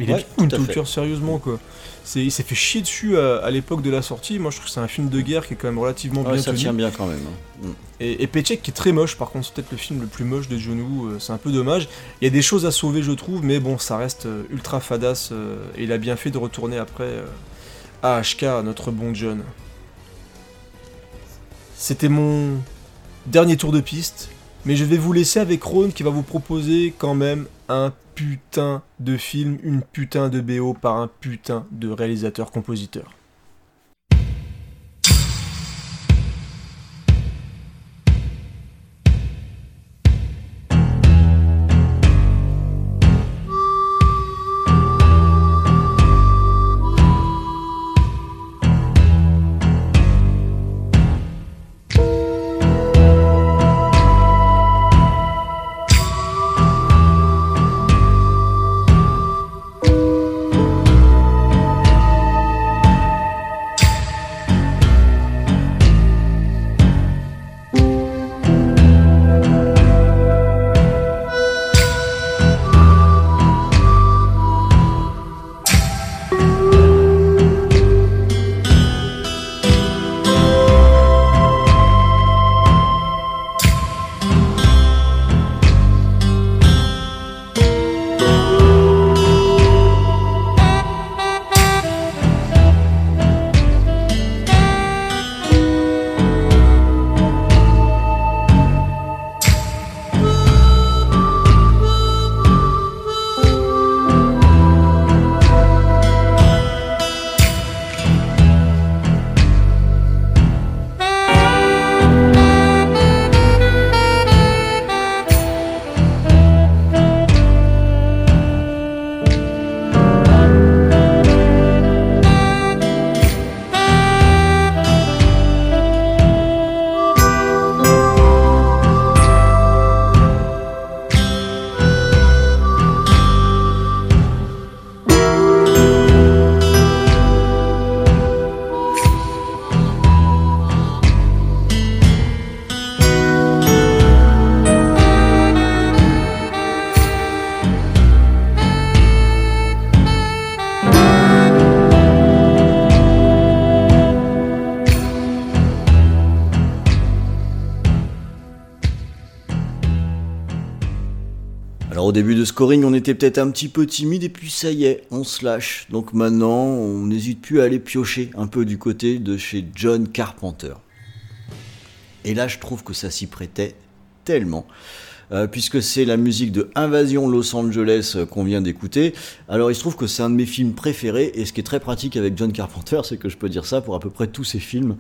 Il est Ouais, Wind fait. Talkers, sérieusement quoi. C'est, il s'est fait chier dessus à, à l'époque de la sortie. Moi, je trouve que c'est un film de guerre qui est quand même relativement Ouais, bien ça tenu. tient bien quand même. hein. Mm. Et, et Paycheck qui est très moche, par contre, c'est peut-être le film le plus moche de John Woo, c'est un peu dommage. Il y a des choses à sauver, je trouve, mais bon, ça reste euh, ultra fadasse, euh, et il a bien fait de retourner après euh, à HK, notre bon John. C'était mon dernier tour de piste, mais je vais vous laisser avec Ron qui va vous proposer quand même un putain de film, une putain de BO par un putain de réalisateur-compositeur. Début de scoring, on était peut-être un petit peu timide et puis ça y est, on se lâche. Donc maintenant, on n'hésite plus à aller piocher un peu du côté de chez John Carpenter. Et là, je trouve que ça s'y prêtait tellement. euh, puisque c'est la musique de Invasion Los Angeles euh, qu'on vient d'écouter. Alors il se trouve que c'est un de mes films préférés, et ce qui est très pratique avec John Carpenter, c'est que je peux dire ça pour à peu près tous ses films.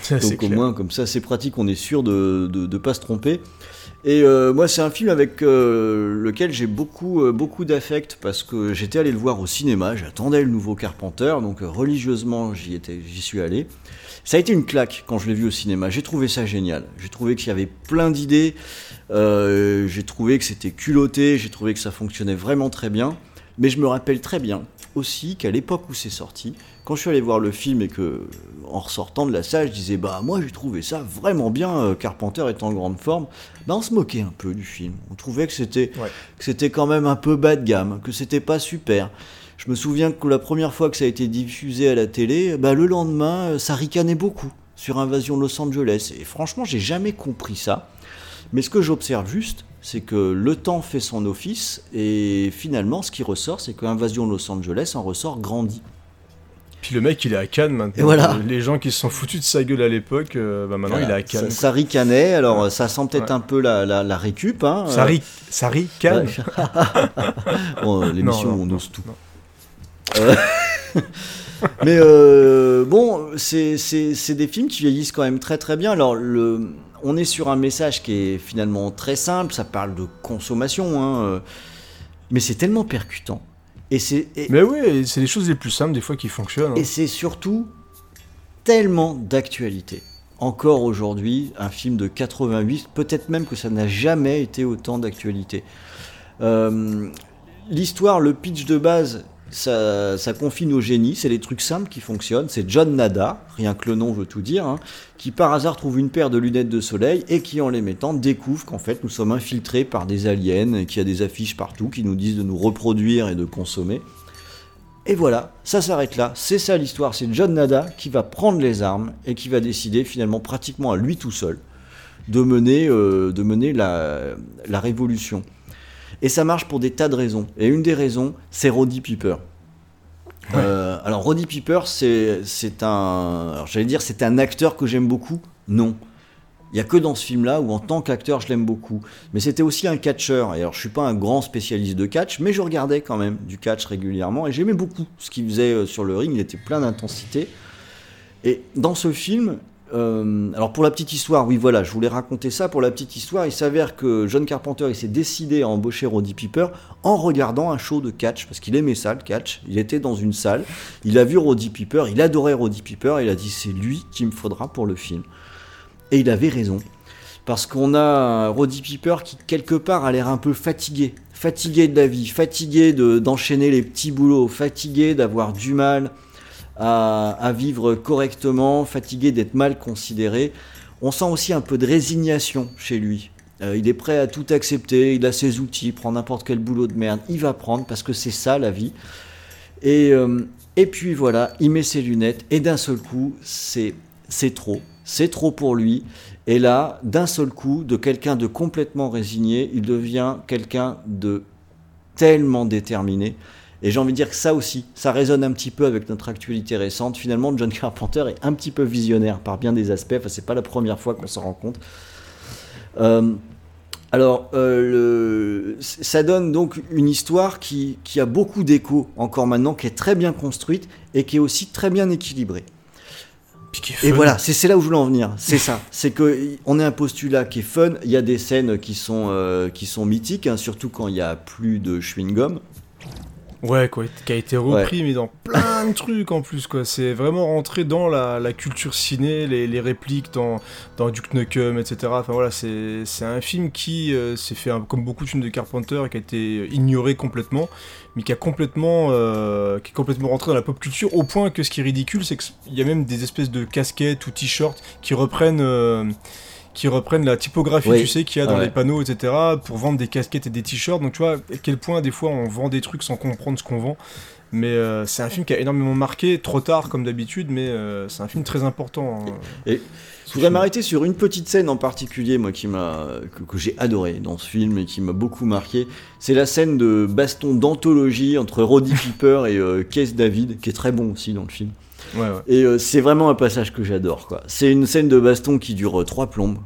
Ça, c'est Donc au clair. moins comme ça c'est pratique, on est sûr de de pas se tromper. Et euh, moi c'est un film avec euh, lequel j'ai beaucoup euh, beaucoup d'affect parce que j'étais allé le voir au cinéma, j'attendais le nouveau Carpenter, donc euh, religieusement j'y étais j'y suis allé. Ça a été une claque quand je l'ai vu au cinéma. J'ai trouvé ça génial. J'ai trouvé qu'il y avait plein d'idées. Euh, j'ai trouvé que c'était culotté. J'ai trouvé que ça fonctionnait vraiment très bien. Mais je me rappelle très bien aussi qu'à l'époque où c'est sorti, quand je suis allé voir le film et que, en ressortant de la salle, je disais bah moi j'ai trouvé ça vraiment bien. euh, Carpenter est en grande forme. Bah on se moquait un peu du film. On trouvait que c'était Ouais. quand même un peu bas de gamme, que c'était pas super. Je me souviens que la première fois que ça a été diffusé à la télé, bah, le lendemain, euh, ça ricanait beaucoup sur Invasion Los Angeles. Et franchement, j'ai jamais compris ça. Mais ce que j'observe juste, c'est que le temps fait son office, et finalement, ce qui ressort, c'est que Invasion Los Angeles en ressort grandi. Puis le mec, il est à Cannes maintenant. Et voilà. Les gens qui se sont foutus de sa gueule à l'époque, euh, bah maintenant il est à Cannes. Ça, ça ricanait, alors ça sent peut-être Ouais. un peu la, la, la récup. Hein, Ça, euh, ça rit Cannes. [LAUGHS] Bon, L'émission, on ose tout. non. Euh, [LAUGHS] Mais euh, bon, c'est des films qui vieillissent quand même très très bien. Alors, le, on est sur un message qui est finalement très simple, ça parle de consommation, hein, euh, mais c'est tellement percutant. Et c'est Mais oui, c'est les choses les plus simples des fois qui fonctionnent. hein. et c'est surtout tellement d'actualité. Encore aujourd'hui, un film de 88, peut-être même que ça n'a jamais été autant d'actualité. Euh, L'histoire, le pitch de base, ça, ça confine au génie, c'est les trucs simples qui fonctionnent. C'est John Nada, rien que le nom veut tout dire, hein, qui par hasard trouve une paire de lunettes de soleil et qui en les mettant découvre qu'en fait nous sommes infiltrés par des aliens, et qu'il y a des affiches partout qui nous disent de nous reproduire et de consommer. Et voilà, ça s'arrête là. C'est ça l'histoire. C'est John Nada qui va prendre les armes et qui va décider finalement pratiquement à lui tout seul de mener, euh, la révolution. Et ça marche pour des tas de raisons. Et une des raisons, c'est Roddy Piper. Euh, alors Roddy Piper, c'est un, alors j'allais dire c'est un acteur que j'aime beaucoup. Non, il y a que dans ce film-là où en tant qu'acteur je l'aime beaucoup. Mais c'était aussi un catcheur. Et alors je suis pas un grand spécialiste de catch, mais je regardais quand même du catch régulièrement et j'aimais beaucoup ce qu'il faisait euh, sur le ring. Il était plein d'intensité. Et dans ce film, euh, alors pour la petite histoire, oui voilà, je voulais raconter ça. Pour la petite histoire, il s'avère que John Carpenter s'est décidé à embaucher Roddy Piper en regardant un show de catch parce qu'il aimait ça le catch. Il était dans une salle, il a vu Roddy Piper, il adorait Roddy Piper, il a dit c'est lui qu'il me faudra pour le film. Et il avait raison. Parce qu'on a Roddy Piper qui, quelque part, a l'air un peu fatigué. Fatigué de la vie, fatigué de- d'enchaîner les petits boulots, fatigué d'avoir du mal à, vivre correctement, fatigué d'être mal considéré. On sent aussi un peu de résignation chez lui. Euh, il est prêt à tout accepter, il a ses outils, prend n'importe quel boulot de merde, il va prendre parce que c'est ça la vie. Et, euh, et puis voilà, il met ses lunettes et d'un seul coup, c'est c'est trop. C'est trop pour lui. Et là, d'un seul coup, de quelqu'un de complètement résigné, il devient quelqu'un de tellement déterminé. Et j'ai envie de dire que ça aussi, ça résonne un petit peu avec notre actualité récente. Finalement, John Carpenter est un petit peu visionnaire par bien des aspects. Enfin, c'est pas la première fois qu'on s'en rend compte. Euh, alors, euh, le- ça donne donc une histoire qui, qui a beaucoup d'écho encore maintenant, qui est très bien construite et qui est aussi très bien équilibrée. Et voilà, c'est là où je voulais en venir. C'est ça. [LAUGHS] C'est que on a un postulat qui est fun. Il y a des scènes qui sont euh, qui sont mythiques, hein, surtout quand il y a plus de chewing gum. Ouais, quoi, qui a été repris, mais dans plein de trucs en plus, quoi. C'est vraiment rentré dans la, la culture ciné, les, les répliques dans, dans Duke Nukem, etc. Enfin voilà, c'est c'est un film qui euh, s'est fait, un- comme beaucoup de films de Carpenter, qui a été ignoré complètement, mais qui a complètement, euh, qui est complètement rentré dans la pop culture, au point que ce qui est ridicule, c'est qu'il y a même des espèces de casquettes ou t-shirts qui reprennent. euh, qui reprennent la typographie, Oui. tu sais, qu'il y a dans Ouais. les panneaux, etc., pour vendre des casquettes et des t-shirts. Donc, tu vois, à quel point, des fois, on vend des trucs sans comprendre ce qu'on vend. Mais euh, c'est un film qui a énormément marqué, trop tard, comme d'habitude, mais euh, c'est un film très important. hein. Et Je voudrais m'arrêter sur une petite scène en particulier, moi, qui m'a que, que j'ai adoré dans ce film et qui m'a beaucoup marqué. C'est la scène de baston d'anthologie entre Roddy Piper et euh, Case David, qui est très bon aussi dans le film. Ouais, ouais. Et euh, c'est vraiment un passage que j'adore. quoi. C'est une scène de baston qui dure euh, trois plombes.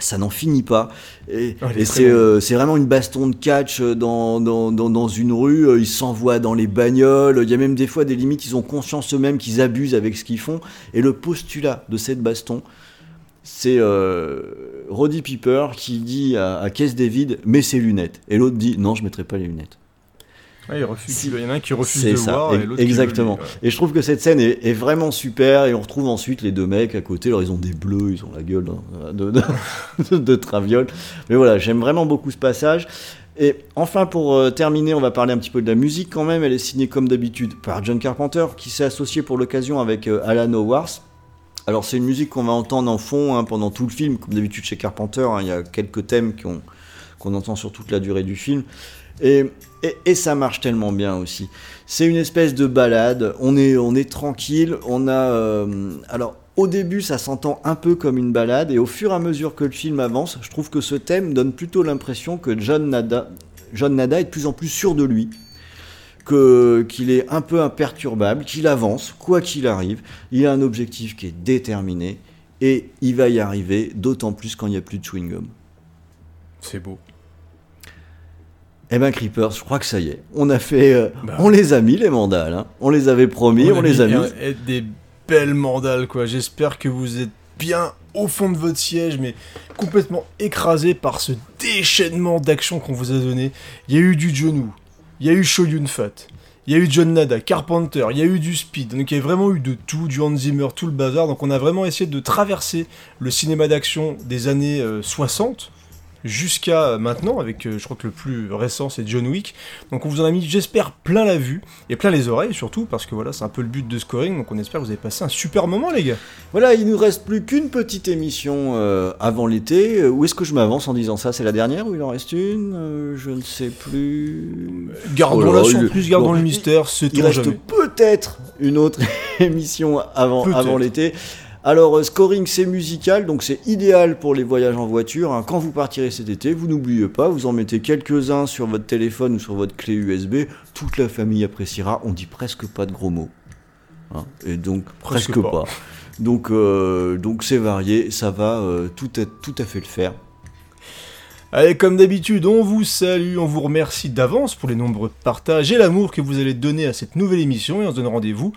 ça n'en finit pas. Et, c'est longue. euh, c'est vraiment une baston de catch dans, dans, dans, dans une rue. Ils s'envoient dans les bagnoles. Il y a même des fois des limites, ils ont conscience eux-mêmes qu'ils abusent avec ce qu'ils font. Et le postulat de cette baston, c'est Roddy Piper qui dit à, à Keith David Mets ses lunettes. Et l'autre dit Non, je mettrai pas les lunettes. Ouais, il, refuse, il y en a un qui refuse de ça, voir et l'autre qui veut, exactement. lui, ouais. Et je trouve que cette scène est, est vraiment super. Et on retrouve ensuite les deux mecs à côté. Alors ils ont des bleus, ils ont la gueule de, de, [LAUGHS] de, de Traviole. Mais voilà, j'aime vraiment beaucoup ce passage. Et enfin, pour euh, terminer, on va parler un petit peu de la musique quand même. Elle est signée comme d'habitude par John Carpenter, qui s'est associé pour l'occasion avec euh, Alan Howarth. Alors c'est une musique qu'on va entendre en fond hein, pendant tout le film, comme d'habitude chez Carpenter. hein, Il y a quelques thèmes qu'on qu'on entend sur toute la durée du film. Et, ça marche tellement bien aussi. C'est une espèce de balade. On est, on est tranquille. On a. euh, alors, au début, ça s'entend un peu comme une balade. Et au fur et à mesure que le film avance, je trouve que ce thème donne plutôt l'impression que John Nada, John Nada est de plus en plus sûr de lui. Qu'il est un peu imperturbable, qu'il avance, quoi qu'il arrive. Il a un objectif qui est déterminé. Et il va y arriver, d'autant plus quand il n'y a plus de chewing-gum. C'est beau. Eh ben Creepers, je crois que ça y est. On a fait, euh, Bah. on les a mis les mandales. hein. On les avait promis, on, les a mis. et des belles mandales, quoi. J'espère que vous êtes bien au fond de votre siège, mais complètement écrasé par ce déchaînement d'action qu'on vous a donné. Il y a eu du genou, il y a eu Shoyun Fat, il y a eu John Nada, Carpenter, il y a eu du speed. Donc il y a vraiment eu de tout, du Hans Zimmer, tout le bazar. Donc on a vraiment essayé de traverser le cinéma d'action des années euh, 60 jusqu'à maintenant, avec euh, je crois que le plus récent c'est John Wick. Donc on vous en a mis, j'espère, plein la vue et plein les oreilles surtout, parce que voilà, c'est un peu le but de scoring. Donc on espère que vous avez passé un super moment, les gars. Voilà, il nous reste plus qu'une petite émission euh, avant l'été. Euh, Où est-ce que je m'avance en disant ça? C'est la dernière ou il en reste une? Euh, Je ne sais plus. Gardons Oh là la surprise, il- gardons bon, le mystère, c'est Il reste peut-être une autre [LAUGHS] émission avant, avant l'été. Alors, euh, scoring, c'est musical, donc c'est idéal pour les voyages en voiture. hein. Quand vous partirez cet été, vous n'oubliez pas, vous en mettez quelques-uns sur votre téléphone ou sur votre clé USB. Toute la famille appréciera. On dit presque pas de gros mots. Hein. Et donc, Presque presque, pas. pas. Donc, euh, donc c'est varié, ça va euh, tout, à, tout à fait le faire. Allez, comme d'habitude, on vous salue, on vous remercie d'avance pour les nombreux partages et l'amour que vous allez donner à cette nouvelle émission et on se donne rendez-vous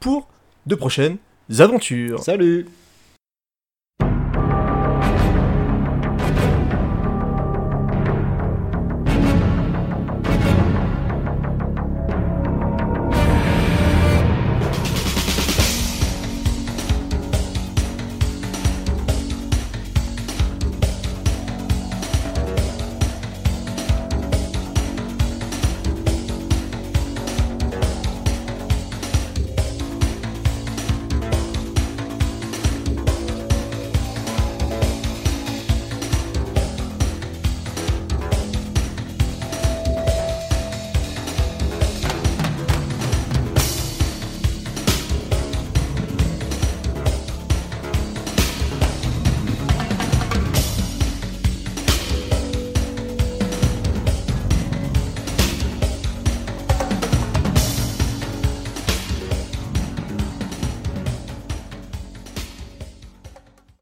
pour de prochaines aventures. Salut